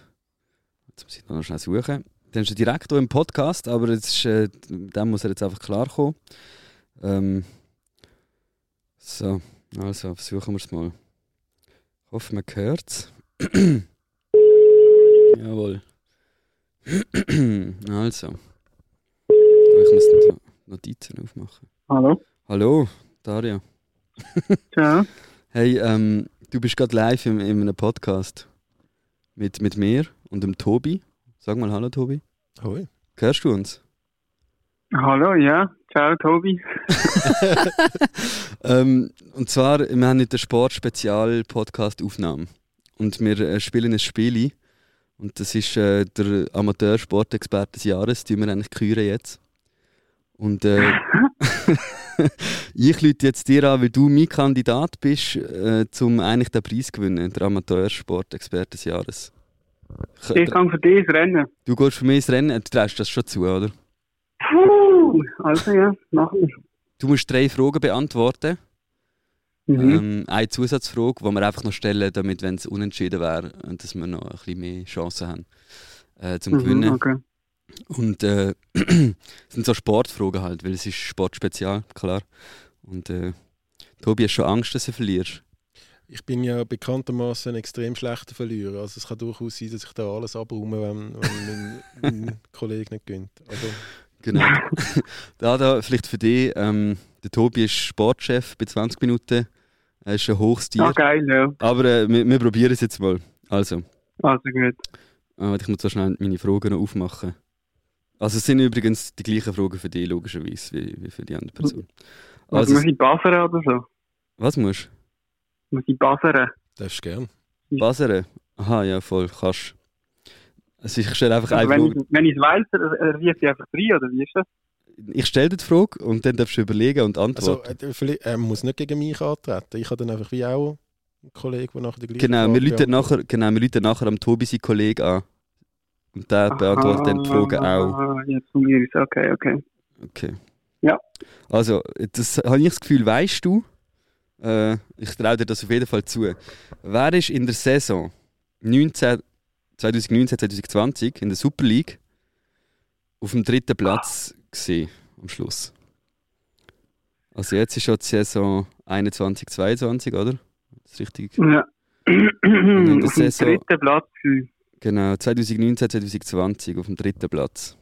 jetzt muss ich noch schnell suchen. Dann ist er direkt hier im Podcast, aber jetzt ist, äh, dem muss er jetzt einfach klarkommen. Ähm, so, also versuchen wir es mal. Ich hoffe, man hört es. Jawohl. also. Ich muss noch Notizen aufmachen. Hallo? Hallo, Daria. Ciao. Hey, ähm, du bist gerade live in, in einem Podcast mit, mit mir und dem Tobi. Sag mal Hallo, Tobi. Hoi. Hörst du uns? Hallo, ja. Ciao, Tobi. ähm, und zwar, wir haben heute eine Sport-Spezial-Podcast-Aufnahme. Und wir äh, spielen ein Spiel. Und das ist äh, der Amateur-Sportexperte des Jahres, die wir eigentlich küren jetzt. Und äh, ich lüte jetzt dir an, weil du mein Kandidat bist, äh, um eigentlich den Preis zu gewinnen, der Amateur-Sportexperte des Jahres. Ich- Ich kann für dich rennen. Du gehst für mich ins Rennen, du traust das schon zu, oder? Puh. Also ja, machen wir. Du musst drei Fragen beantworten. Mhm. Ähm, eine Zusatzfrage, die wir einfach noch stellen, damit, wenn es unentschieden wäre, dass wir noch ein bisschen mehr Chancen haben äh, zum Mhm, Gewinnen. okay. Und äh, es sind so Sportfragen halt, weil es ist Sportspezial, klar. Und äh, Tobi, hast du schon Angst, dass du verlierst? Ich bin ja bekanntermaßen ein extrem schlechter Verlierer. Also es kann durchaus sein, dass ich da alles abräume, wenn, wenn mein, mein Kollege nicht gönnt. Also, Genau. da, da, vielleicht für dich, ähm, der Tobi ist Sportchef bei 20 Minuten. Er ist ein hohes Tier. Ah, geil, ja. Aber äh, wir, wir probieren es jetzt mal. Also, Also gut. äh, ich muss so schnell meine Fragen noch aufmachen. Also es sind übrigens die gleichen Fragen für dich, logischerweise, wie, wie für die andere Person. Also, Also, muss ich buzzern oder so? was musst Muss ich buzzern? darfst du gern. du? Buzzern? Aha, ja, voll, kannst. Also ich stelle einfach Also, eine wenn, Frage. ich, wenn ich es weiß, er rief ich einfach rein, oder wie ist das? Ich stelle dir die Frage und dann darfst du überlegen und Also, antworten. äh, vielleicht- er muss nicht gegen mich antreten. Ich habe dann einfach wie auch einen Kollegen, der nachher die gleiche genau, wir Frage rufen beantwortet. nachher, genau, wir rufen nachher am Tobi seinen Kollegen an. Und der beantwortet dann die Fragen auch. Ah, jetzt funktioniert es. Okay, okay. Okay. Ja. Also, das habe ich das Gefühl, weißt du, äh, ich traue dir das auf jeden Fall zu. Wer ist in der Saison 19, 2019, 2020 in der Super League auf dem dritten Platz gesehen am Schluss? Also jetzt ist schon die Saison 21, 22, oder? Das ist richtig. Ja. der Auf dem Saison- dritten Platz. Genau, 2019, 2020 auf dem dritten Platz.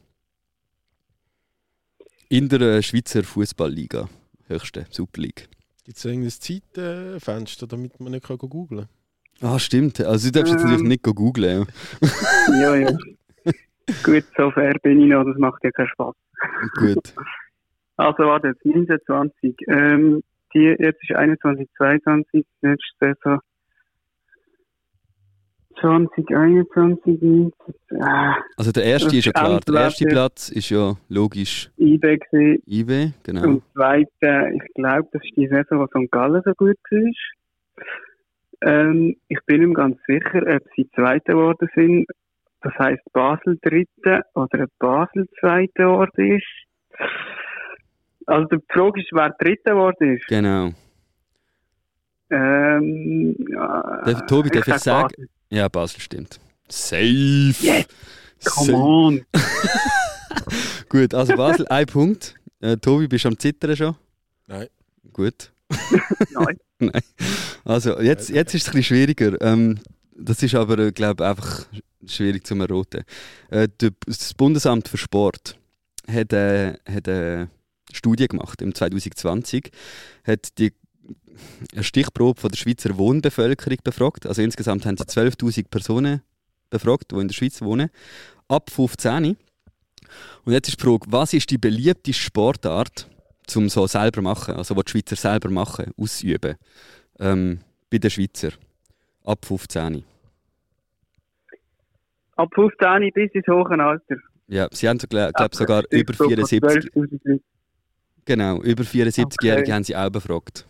In der äh, Schweizer Fußballliga, höchste Super League. Gibt es irgendein Zeitfenster, damit man nicht googeln kann? Ah, stimmt. Also du darfst jetzt Ähm. natürlich nicht go googlen. Ja, ja. Gut, so fair bin ich noch, das macht ja keinen Spaß. Gut. Also warte, jetzt 19, 20. Ähm, die, jetzt ist 21, 22, nächste Saison. 2021, 19, ah, Also der erste ist ja ist klar. Der erste. Platz ist ja logisch IB gewesen. IB, genau. Und zweite, ich glaube, das ist die Saison, wo St. Gallen so gut war. Ähm, ich bin ihm ganz sicher, ob sie Zweite geworden sind. Das heisst Basel Dritte oder ob Basel Zweite geworden ist. Also die Frage ist, wer Dritte geworden ist. Genau. Ähm, ja, Der Tobi, darf ich sag sagen? Basel. Ja, Basel stimmt. Safe! Yes! Come Safe. on! Gut, also Basel, ein Punkt. Äh, Tobi, bist du am Zittern schon? Nein. Gut. Nein. Also, jetzt, jetzt ist es ein bisschen schwieriger. Ähm, das ist aber, glaube ich, einfach schwierig zu erraten. Äh, das Bundesamt für Sport hat, äh, hat eine Studie gemacht im 2020, hat die eine Stichprobe von der Schweizer Wohnbevölkerung befragt. Also insgesamt haben sie 12'000 Personen befragt, die in der Schweiz wohnen, ab 15. Und jetzt ist die Frage, was ist die beliebteste Sportart, zum so selber machen, also was die Schweizer selber machen, ausüben, ähm, bei den Schweizer ab 15. Ab 15 bis ins hohe Alter. Ja, sie haben, glaube glaub, sogar über 74, 12.000 genau, über 74-Jährige Okay. haben sie auch befragt.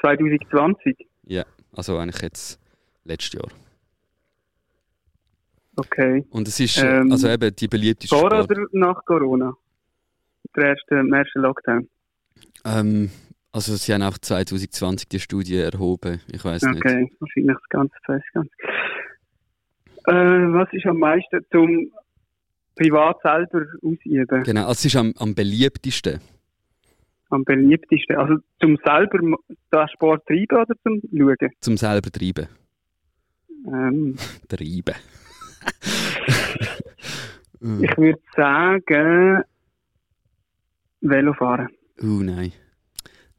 2020. Also eigentlich jetzt letztes Jahr. Okay. Und es ist, Ähm, also eben die beliebteste Vor Sport. oder nach Corona? Der erste, im ersten Lockdown. Ähm, also sie haben auch 2020 die Studie erhoben, ich weiß nicht. Okay, wahrscheinlich das ganze Fest. Ganz. Äh, was ist am meisten zum privat selber ausüben? Genau, also es ist am, am beliebtesten. Am beliebtesten? Also zum selber den Sport treiben oder zum Schauen? Zum selber treiben. Ähm, Treiben. ich würde sagen, Velofahren. uh, nein.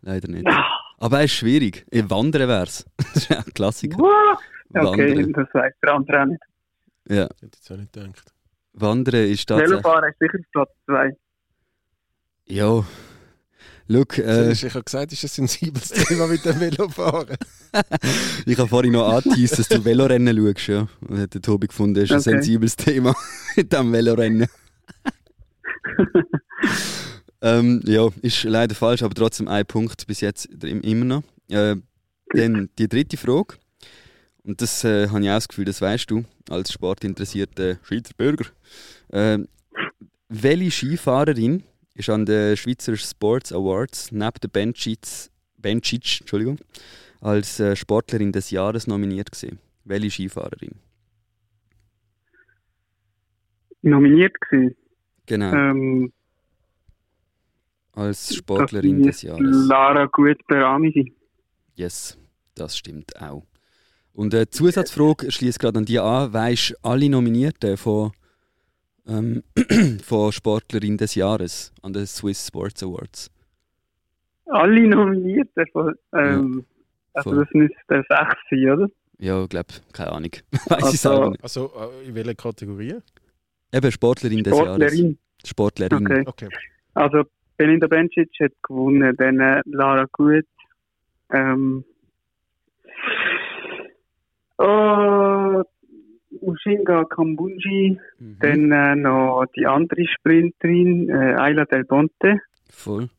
Leider nicht. Ah, Aber es ist schwierig. Wandern wär's. Das ist ja ein Klassiker. Okay, Wandern. das weiß der andere auch nicht. Ja. Ich hätte jetzt auch nicht gedacht. Wandern ist tatsächlich. Velofahren ist sicher Platz 2. Ja. Look, äh, ich habe gesagt, es ist ein sensibles Thema mit dem Velofahren. ich habe vorhin noch angeteased, dass du Velorennen schaust. Ja. Und hat der Tobi gefunden, das ist ein Okay. sensibles Thema mit dem Velorennen. Ähm, ja, ist leider falsch, aber trotzdem ein Punkt bis jetzt im- immer noch. Äh, dann die dritte Frage. Und das äh, habe ich auch das Gefühl, das weißt du als sportinteressierter Schweizer Bürger. Äh, welche Skifahrerin ist an den Schweizer Sports Awards neben der Bencic, Bencic Entschuldigung, als äh, Sportlerin des Jahres nominiert gewesen? Welche Skifahrerin? Nominiert gewesen. Genau, Ähm, als Sportlerin des das Jahres. Lara Gut Berami sein. Yes, das stimmt auch. Und eine Zusatzfrage schließt gerade an die an. Weisst alle Nominierten von, ähm, von Sportlerin des Jahres an den Swiss Sports Awards? Alle Nominierten. Von, ähm, also voll. das müsste sechs sein, oder? Ja, ich glaube, keine Ahnung. Weiß ich Also- selber nicht. Also äh, in welcher Kategorie? Eben Sportlerin des Jahres. Sportlerin. Sportlerin. Okay. Okay. Also Belinda Bencic hat gewonnen, dann äh, Lara Gut. Ähm, oh, Ushinga Kambunji, Mhm. dann äh, noch die andere Sprinterin, äh, Ayla Del Ponte. Voll.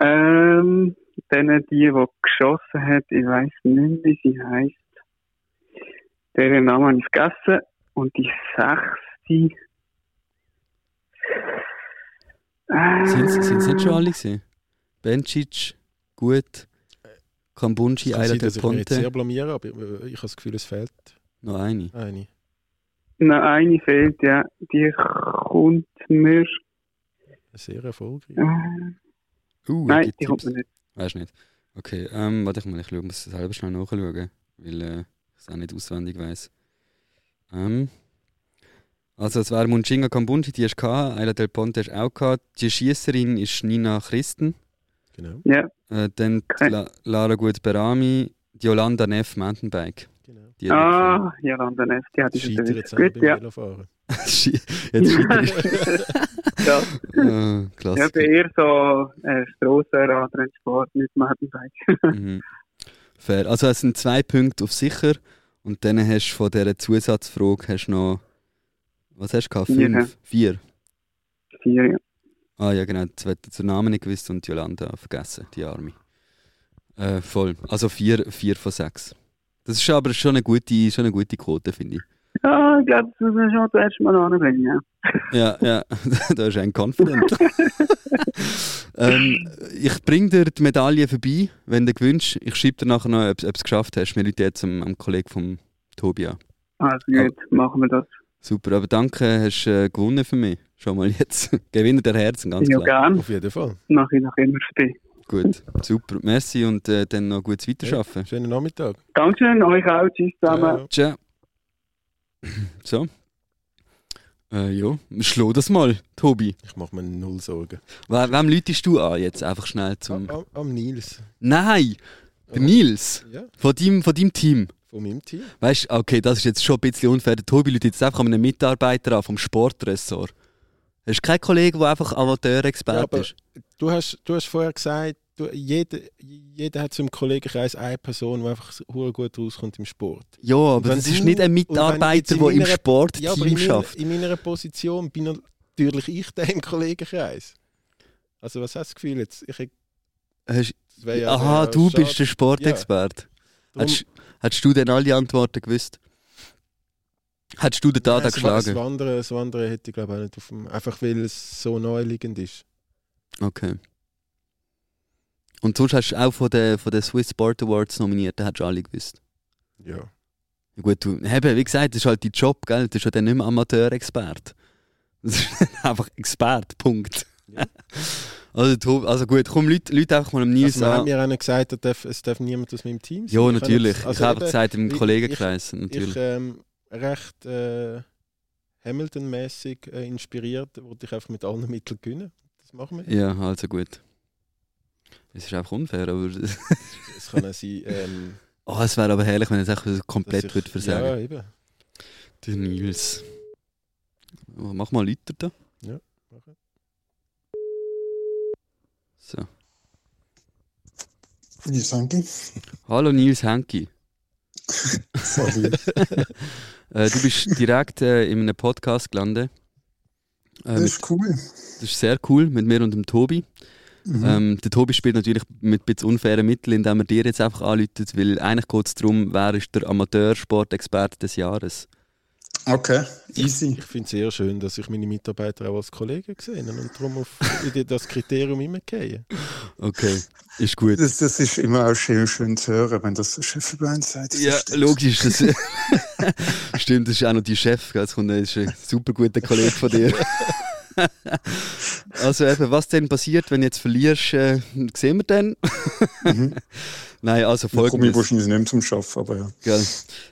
Ähm, dann die, die geschossen hat, ich weiß nicht, wie sie heißt. Deren Namen habe ich vergessen. Und die sechste. Sind es nicht schon alle gewesen? Bencic, gut. Kambunji, kann sein, del dass ich jetzt Ponte. sehr blamiere, aber äh, ich habe das Gefühl, es fehlt Noch eine. eine. Noch eine fehlt, ja. Die kommt mir. Sehr erfolgreich. Äh, Uh, nein, die kommt mir nicht. Weißt du nicht? Okay, ähm, warte ich mal, ich schaue, muss selber schnell nachschauen, weil äh, ich es auch nicht auswendig weiss. Ähm, also es wäre Munchinga Kambunji, die hast du gehabt, Ayla Del Ponte hast du auch gehabt. Die Schiesserin ist Nina Christen, Genau. Ja, äh, dann Okay. La Lara Gut Berami, die Yolanda Neff Mountainbike. genau. Die ah, Jolanda Neff, die hat ich jetzt Gut, ja. Jetzt ja. äh, Ich Klassiker. bin eher so äh, Strassenradrennsport mit Mountainbike. Mhm. Fair. Also es sind zwei Punkte auf sicher Und dann hast du von dieser Zusatzfrage hast du noch. Was hast du gehabt? Vier, Fünf? Vier? Vier, ja. Ah ja, genau. Jetzt wird der Name nicht gewusst und Jolanda vergessen, die Arme. Äh, voll. Also vier, vier von sechs. Das ist aber schon eine gute, schon eine gute Quote, finde ich. Ja, ich glaube, das müssen wir schon das erste Mal anbringen, ja. Ja, ja, da ist ein Confident. ähm, ich bringe dir die Medaille vorbei, wenn du gewünscht. Ich schreibe dir nachher noch, ob du es geschafft hast. Wir rufen jetzt am, am Kollegen vom Tobi an. Also gut, machen wir das. Super, aber danke, hast äh, gewonnen für mich. Schon mal jetzt. Gewinner der Herzen, ganz Ja, klar. gern. Auf jeden Fall. Mache ich noch immer für dich. Gut, super. Merci und äh, dann noch gutes Weiterarbeiten. Schönen Nachmittag. Dankeschön, euch auch. Tschüss zusammen. Ciao. Ciao. So. Äh, ja, schlau das mal, Tobi. Ich mache mir null Sorgen. We wem läutest du an jetzt? Einfach schnell zum... Am, am Nils. Nein! Der Nils! Ja, Von deinem, von deinem Team. Von meinem Team. Weißt du, okay, das ist jetzt schon ein bisschen unfair. Der Tobi läutet jetzt einfach einen Mitarbeiter an vom Sportressort. Hast du keinen Kollegen, der einfach Ja, Amateurexperte aber ist? du, hast, du hast vorher gesagt, du, jeder, jeder hat so im Kollegenkreis eine Person, die einfach gut rauskommt im Sport. Ja, aber das ist nicht ein Mitarbeiter, der im meiner- Sportteam Ja, in, meiner, schafft. in meiner Position bin natürlich ich der im Kollegenkreis. Also was hast du das Gefühl jetzt? Ich, Hast, ja aha, wär du bist der Sportexperte. Darum- Hättest, hättest du denn alle Antworten gewusst? Hättest du den Dada Nein, das- Das geschlagen? Wandern, das Wandern hätte ich glaube auch nicht auf dem, einfach weil es so naheliegend ist. Okay. Und sonst hast du auch von den, von den Swiss Sport Awards nominiert, da hättest du alle gewusst. Ja. Gut, du, eben, wie gesagt, das ist halt dein Job, gell? Du bist ja dann nicht mehr Amateurexperte. Das ist einfach Expert, Punkt. Ja. Also, also gut, komm, Leute, Leute einfach mal am Nils Also, wir haben an. mir auch nicht gesagt, es darf, es darf niemand aus meinem Team sein. Ja, Ich natürlich. jetzt- ich also habe einfach gesagt, im ich- Kollegenkreis, Ich natürlich. ähm, recht äh, Hamilton-mäßig äh, inspiriert, wollte ich einfach mit allen Mitteln gewinnen. Das machen wir. ja, also gut. Es ist einfach unfair, aber... Es kann auch sein, ähm, oh, es wäre aber herrlich, wenn es einfach komplett ich, würde versagen. Ja, eben. Der Nils. Oh, mach mal Leute da. Ja, mach So. Nils Hanke. Hallo Nils Henki. Sorry. Äh, du bist direkt äh, in einem Podcast gelandet. Äh, Das mit, ist cool. das ist sehr cool, mit mir und dem Tobi. Mhm. Ähm, der Tobi spielt natürlich mit ein bisschen unfairen Mitteln, indem er dir jetzt einfach anläutet, weil eigentlich geht es darum, wer ist der Amateursportexperte des Jahres. Okay, easy. Ich finde es sehr schön, dass ich meine Mitarbeiter auch als Kollegen gesehen habe und darum auf das Kriterium immer gehe. Okay, ist gut. Das, das ist immer auch schön, schön zu hören, wenn das der Chef über einen sagt. Ja, logisch. Das Stimmt, das ist auch noch die Chef. kommt- das ist ein super guter Kollege von dir. also eben, was denn passiert, wenn du jetzt verlierst, äh, sehen wir dann. Mhm. Nein, also Dann komme ich folgendes. wahrscheinlich nicht mehr zum Arbeiten, aber ja. Gell.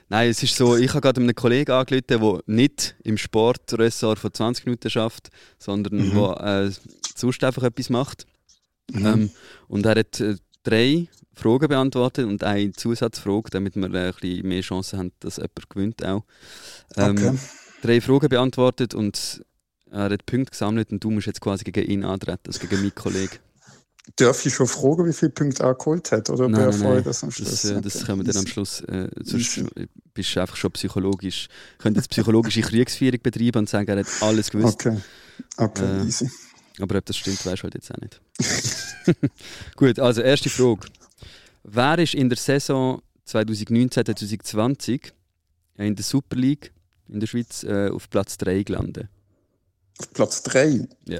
Nein, es ist so, ich habe gerade einen Kollegen angerufen, der nicht im Sportressort von 20 Minuten schafft, sondern Mhm. der äh, sonst einfach etwas macht. Mhm. Ähm, und er hat äh, drei Fragen beantwortet und eine Zusatzfrage, damit wir äh, ein bisschen mehr Chancen haben, dass jemand gewinnt auch. Ähm, okay. Drei Fragen beantwortet und er hat Punkte gesammelt und du musst jetzt quasi gegen ihn antreten, also gegen meinen Kollegen. Darf ich schon fragen, wie viele Punkte er geholt hat? Oder Nein, nein, nein. das am Schluss Das, äh, das können wir dann am. Schluss. Äh, sonst Easy. bist du einfach schon psychologisch. Könnt jetzt psychologische Kriegsführung betreiben und sagen, er hat alles gewusst. Okay, okay, Äh, easy. Aber ob das stimmt, weißt du halt jetzt auch nicht. Gut, also erste Frage. Wer ist in der Saison 2019-2020 in der Super League in der Schweiz äh, auf Platz 3 gelandet? Auf Platz 3. Ja.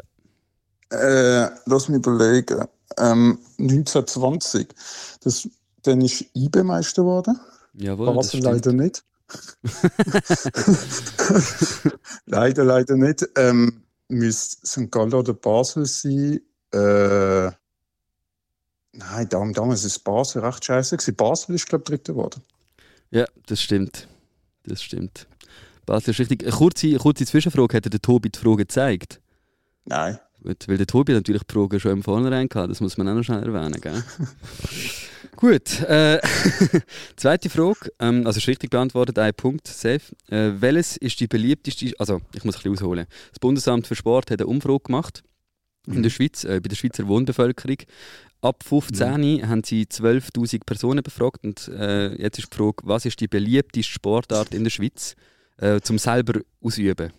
Äh, lass mich überlegen. Ähm, 1920. Das, dann ist IBE Meister geworden. Jawohl, das Basel stimmt. leider nicht. leider, leider nicht. Ähm, müsste St. Gallen oder Basel sein. Äh, nein, dam- damals ist Basel recht scheiße. gewesen. Basel ist, glaube ich, Dritter geworden. Ja, das stimmt. Das stimmt. Basel ist richtig. Eine kurze, kurze Zwischenfrage. Hat der Tobi die Frage gezeigt? Nein. Gut, weil der Tobi natürlich die Frage schon im Vornherein hatte, das muss man auch noch schnell erwähnen, gell? Gut, äh, zweite Frage, ähm, also ist richtig beantwortet, ein Punkt, safe. Äh, welches ist die beliebteste, also ich muss ein bisschen ausholen. Das Bundesamt für Sport hat eine Umfrage gemacht in der Schweiz, äh, bei der Schweizer Wohnbevölkerung. ab 15 haben sie 12'000 Personen befragt und äh, jetzt ist die Frage, was ist die beliebteste Sportart in der Schweiz, äh, zum selber ausüben?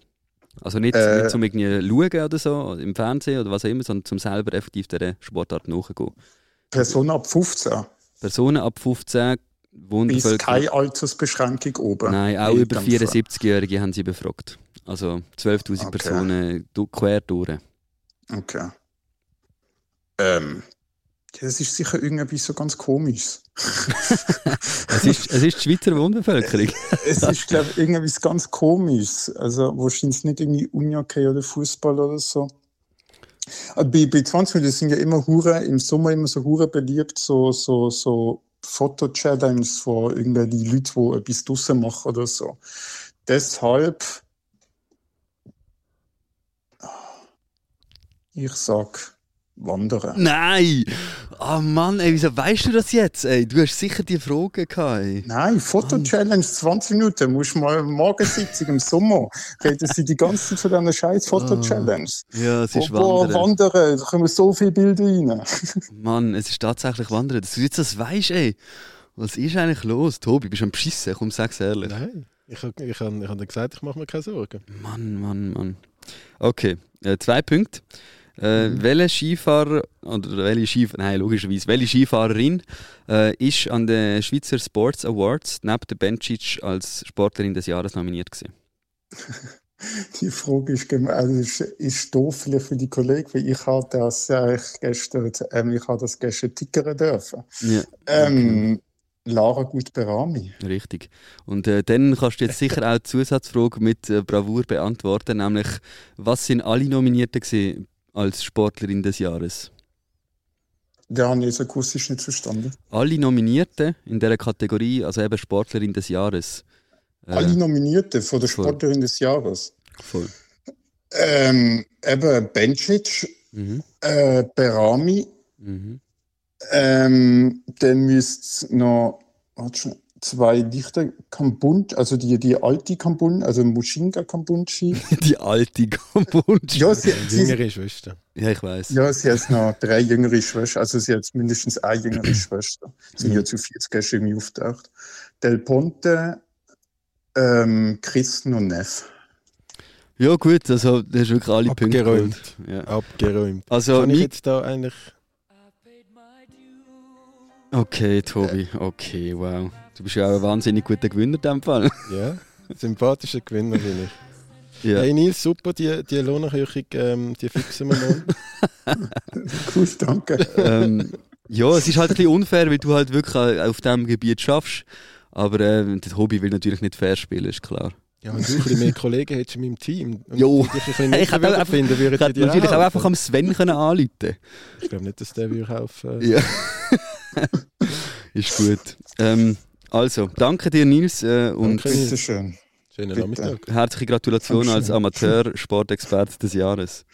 Also nicht, Äh. nicht zum irgendwie schauen oder so, im Fernsehen oder was auch immer, sondern zum selber effektiv dieser Sportart nachgehen. Person ab 15. Personen ab 15, Ist Wundervölker... keine Altersbeschränkung oben. Nein, auch über dem Fall. 74-Jährige haben sie befragt. Also 12'000 Okay. Personen quer durch. Okay. Ähm, ja, das ist sicher irgendwie so ganz komisch. Es ist, es ist die Schweizer Wohnbevölkerung. es ist, glaube ich, irgendwie was ganz komisch. Also wahrscheinlich nicht irgendwie Unihockey oder Fußball oder so. Aber bei, bei 20 Minuten sind ja immer Hure, im Sommer immer so Hure beliebt, so, so, so Foto-Challenges, wo irgendwelche Leute, die etwas draussen machen oder so. Deshalb, ich sag Wandern. Nein! Ah Mann, ey, wieso weißt du das jetzt? Ey, du hast sicher die Frage gehabt. Ey. Nein, Foto-Challenge 20 Minuten. Musst mal Morgensitzung im Sommer reden sie die ganze Zeit von dieser scheiß Foto-Challenge. Ja, es ist Boah, Wandern. wandern, da kommen so viele Bilder rein. Mann, es ist tatsächlich Wandern. Dass du jetzt das weißt, ey. Was ist eigentlich los? Tobi, bist du am Beschissen? Komm, sag's ehrlich. Nein, ich habe ich hab, ich hab dir gesagt, ich mache mir keine Sorgen. Mann, Mann, Mann. Okay, äh, zwei Punkte. Äh, Welcher Skifahrer, oder welche Skifahrer, nein, logischerweise, welche Skifahrerin äh, ist an den Schweizer Sports Awards neben der Bencic als Sportlerin des Jahres nominiert gewesen? Die Frage ist, also ist, ist doof für die Kollegen, weil ich habe das äh, gestern, ähm, ich habe das gestern tickern dürfen. Ja, Ähm, Lara Gut-Berami. richtig. Und äh, dann kannst du jetzt sicher auch die Zusatzfrage mit äh, Bravour beantworten, nämlich, was sind alle Nominierten gewesen als Sportlerin des Jahres? Der habe ich jetzt akustisch nicht verstanden. Alle Nominierten in dieser Kategorie, also eben Sportlerin des Jahres. Äh, Alle Nominierten von der voll. Sportlerin des Jahres. voll. Ähm, eben Bencic, Mhm. äh, Berami, Mhm. Ähm, dann müsste es noch warte schon, zwei Lichter Kambund, also die, die alte Kambund, also Mushinga Kambunchi. Die alte Kambunsch. ja, sie, Eine sie, Jüngere Schwester. Ja, ich weiß. ja, sie hat noch drei jüngere Schwestern, also sie hat mindestens eine jüngere Schwester. Sie sind ja zu 40 erst irgendwie auftaucht. Del Ponte, ähm, Christen und Neff. Ja, gut, also du hast wirklich alle Punkte Abgeräumt. Ja. Abgeräumt. Also, Kann ich jetzt da eigentlich. okay, Tobi, okay, wow. Du bist ja auch ein wahnsinnig guter Gewinner in dem Fall. Ja, sympathischer Gewinner bin ich. ja. Hey Nils, super, die, die Lohnerhöhung, ähm, die fixen wir morgen. Cool, danke. ähm, ja, es ist halt ein bisschen unfair, weil du halt wirklich auf diesem Gebiet schaffst. Aber äh, das Hobby will natürlich nicht fair spielen, ist klar. Ja, wenn du ein bisschen mehr Kollegen hättest in meinem Team und Jo. dich ein Ich hätte einfach- finden, Ich hätte natürlich auch einfach am Sven können anrufen Ich glaube nicht, dass der würde helfen. Ja. ist gut. Ähm, also, danke dir, Nils. Äh, und Danke, Nils. Bitte schön. Schönen Bitte. Nachmittag. herzliche Gratulation als. Amateur-Sportexperte des Jahres.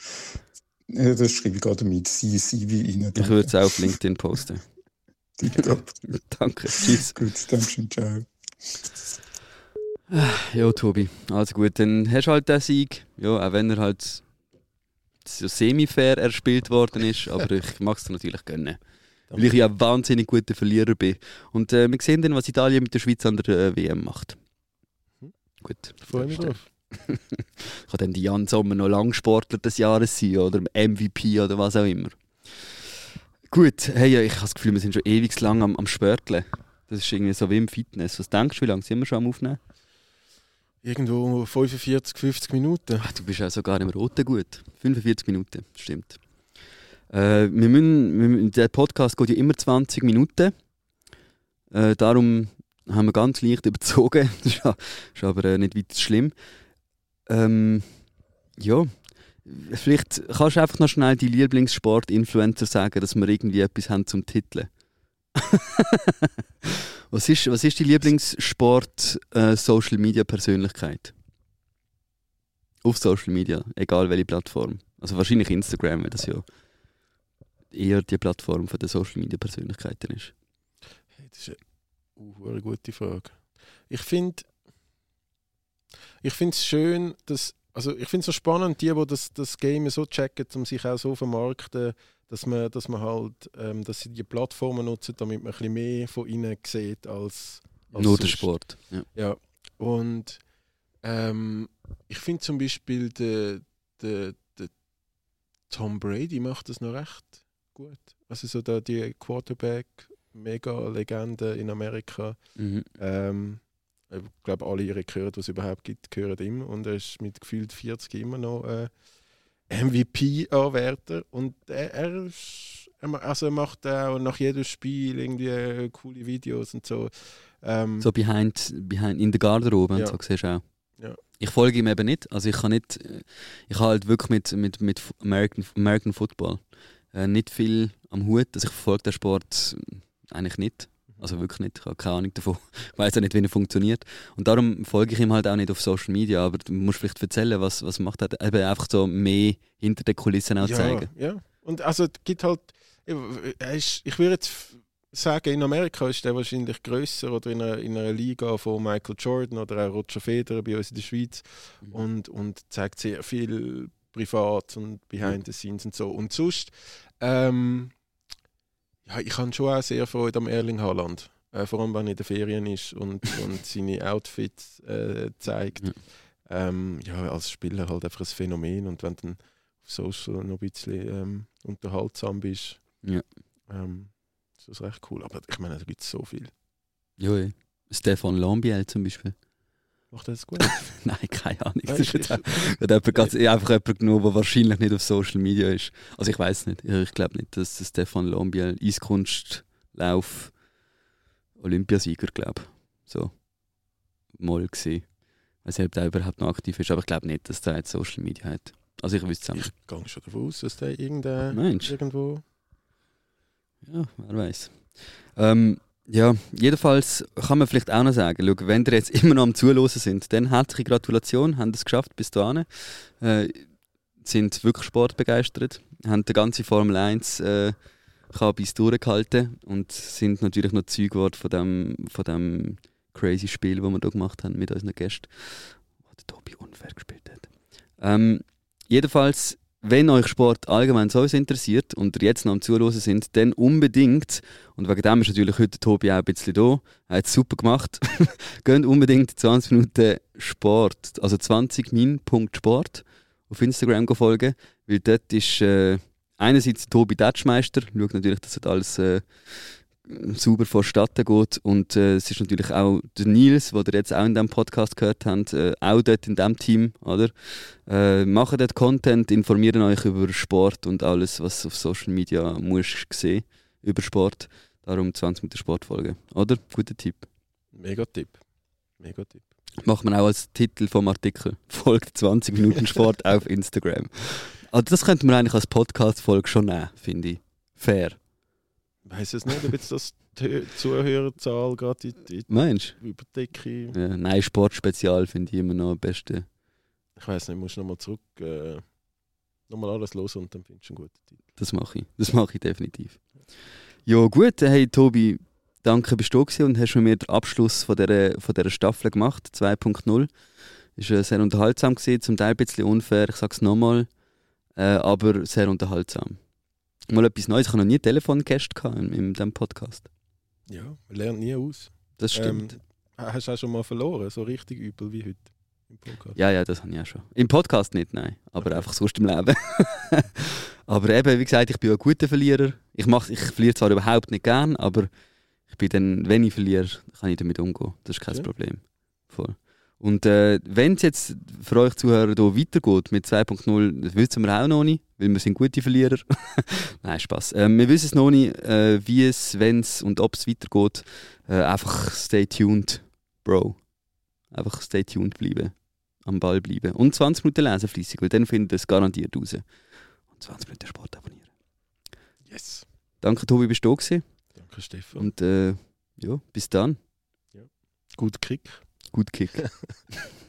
Ja, das schreibe ich gerade mit. Sie, sie wie Ihnen. Ich würde es auch auf LinkedIn posten. Danke. Tschüss. Gut, danke schön, ciao. Ja, Tobi. Also gut, dann hast du halt den Sieg. Ja, auch wenn er halt so semi-fair erspielt worden ist. Aber ich mag es dir natürlich gönnen. Weil ich ja ein wahnsinnig guter Verlierer bin. Und äh, wir sehen dann, was Italien mit der Schweiz an der äh, WM macht. Gut. Ich freue mich drauf. Kann dann die Jan Sommer noch Langsportler des Jahres sein oder MVP oder was auch immer. Gut, hey, ich habe das Gefühl, wir sind schon ewig lang am, am Spörteln. Das ist irgendwie so wie im Fitness. Was denkst du, wie lange sind wir schon am Aufnehmen? Irgendwo 45, 50 Minuten. Ach, du bist ja sogar im Roten gut. 45 Minuten, stimmt. Äh, wir müssen, wir der Podcast geht ja immer 20 Minuten. Äh, darum haben wir ganz leicht überzogen. das ist, aber äh, nicht weiter schlimm. Ähm, ja, vielleicht kannst du einfach noch schnell die Lieblingssport-Influencer sagen, dass wir irgendwie etwas haben zum Titeln. was, ist, was ist die Lieblingssport-Social-Media-Persönlichkeit? Auf Social Media, egal welche Plattform. Also wahrscheinlich Instagram, das ja eher die Plattform von der Social Media Persönlichkeiten ist. Hey, das ist eine eine gute Frage. Ich finde ich finde es schön, dass also ich finde es so spannend, die, die das, das Game so checken, um sich auch so vermarkten, dass man, dass man halt, ähm, dass sie die Plattformen nutzen, damit man ein bisschen mehr von ihnen sieht als, als Nur der sonst. Sport. Ja. Ja, und ähm, ich finde zum Beispiel, der, der, der Tom Brady macht das noch recht gut. Also so da die Quarterback, mega Legende in Amerika. Mhm. Ähm, ich glaube, alle ihre gehört, was es überhaupt gibt, gehören ihm. Und er ist mit gefühlt 40 immer noch äh, MVP-Anwärter. Und er, er, ist, also er macht auch nach jedem Spiel irgendwie äh, coole Videos und so. Ähm, So behind, behind in der Garderobe Ja. so siehst du auch. Ja. Ich folge ihm eben nicht. Also ich kann nicht, äh, ich habe halt wirklich mit, mit, mit American, American Football äh, nicht viel am Hut. Also ich verfolge den Sport äh, eigentlich nicht. Also wirklich nicht. Ich habe keine Ahnung davon. Ich weiß auch nicht, wie er funktioniert. Und darum folge ich ihm halt auch nicht auf Social Media. Aber du musst vielleicht erzählen, was, was macht er? Eben einfach so mehr hinter den Kulissen auch ja, zeigen. Ja, und also es gibt halt, ich würde jetzt sagen, in Amerika ist der wahrscheinlich grösser oder in einer, in einer Liga von Michael Jordan oder auch Roger Federer bei uns in der Schweiz Mhm. und, und zeigt sehr viel privat und behind the scenes und so. Und sonst, ähm, ja, ich habe schon auch sehr Freude am Erling Haaland. Äh, vor allem, wenn er in den Ferien ist und, und seine Outfits äh, zeigt. Ja. Ähm, ja, als Spieler halt einfach ein Phänomen. Und wenn du dann auf Social noch ein bisschen ähm, unterhaltsam bist, Ja. ähm, ist das recht cool. Aber ich meine, da gibt es so viel. Ja. Stefan Lambiel zum Beispiel. Macht das gut? Nein, keine Ahnung. Das ist jetzt hat jemand ganz, einfach jemand genommen, der wahrscheinlich nicht auf Social Media ist. Also ich weiß nicht. Ich, glaube nicht, dass Stefan Lambiel Eiskunstlauf Olympiasieger, glaube So. Mal gesehen. Nicht, ob der überhaupt noch aktiv ist, aber ich glaube nicht, dass der jetzt Social Media hat. Also ich wüsste es auch ich nicht. gehe schon davon aus, dass der irgendein, Mensch. irgendwo. Ja, wer weiß. Ähm, ja, jedenfalls kann man vielleicht auch noch sagen, schau, wenn ihr jetzt immer noch am Zuhören sind, dann herzliche Gratulation, haben es geschafft bis dahin. Äh, sind wirklich sportbegeistert, haben die ganze Formel 1 äh, bis durchgehalten und sind natürlich noch Zeug geworden von dem, von dem crazy Spiel, das wir hier gemacht haben mit unseren Gästen, wo der Tobi unfair gespielt hat. Ähm, jedenfalls wenn euch Sport allgemein so interessiert und ihr jetzt noch am Zuhören sind, dann unbedingt, und wegen dem ist natürlich heute Tobi auch ein bisschen da, hat es super gemacht, geht unbedingt 20 Minuten Sport, also 20 min.sport auf Instagram folgen, weil dort ist äh, einerseits Tobi Datschmeister, schaut natürlich, dass das alles äh, sauber vonstatten geht und äh, es ist natürlich auch der Nils, den ihr jetzt auch in diesem Podcast gehört habt, äh, auch dort in diesem Team, oder? Äh, macht dort Content, informieren euch über Sport und alles, was auf Social Media musst sehen über Sport. Darum 20 Minuten Sport folgen. Oder? Guter Tipp. Mega Tipp. Mega Tipp. Macht man auch als Titel vom Artikel. Folgt 20 Minuten Sport auf Instagram. Also das könnte man eigentlich als Podcast-Folge schon nehmen, finde ich. Fair. Weiß es nicht, ob jetzt das die Zuhörerzahl gerade in, in Meinst die Überdecke. Ja, nein, Sportspezial finde ich immer noch am besten. Ich weiß nicht, musst du nochmal zurück. Äh, nochmal alles los und dann findest du einen guten Titel. Das mache ich. Das mache ich definitiv. Ja, gut. Hey, Tobi, danke, bist du gewesen und hast mit mir den Abschluss von dieser, von dieser Staffel gemacht, 2.0. Ist äh, sehr unterhaltsam gewesen, zum Teil ein bisschen unfair, ich sage es nochmal, äh, aber sehr unterhaltsam. Mal etwas Neues, ich habe noch nie Telefongäste gehabt in, in diesem Podcast. Ja, man lernt nie aus. Das stimmt. Ähm, hast du auch schon mal verloren, so richtig übel wie heute im Podcast? Ja, ja, das habe ich auch schon. Im Podcast nicht, nein. Aber einfach sonst im Leben. aber eben, wie gesagt, ich bin ein guter Verlierer. Ich, mach, ich verliere zwar überhaupt nicht gern, aber ich bin dann, wenn ich verliere, kann ich damit umgehen. Das ist kein Ja. Problem. Voll. Und äh, wenn es jetzt für euch Zuhörer hier weitergeht mit 2.0, das wissen wir auch noch nicht, weil wir sind gute Verlierer. Nein, Spaß. Äh, wir wissen es noch nicht, äh, wie es, wenn es und ob es weitergeht. Äh, einfach stay tuned, Bro. Einfach stay tuned bleiben am Ball bleiben. Und 20 Minuten lesen fließig, weil dann findet ihr es garantiert raus. Und 20 Minuten Sport abonnieren. Yes. Danke, Tobi, bist du da gewesen. Danke, Stefan. Und äh, ja, bis dann. Gut Kick. Gut Kick.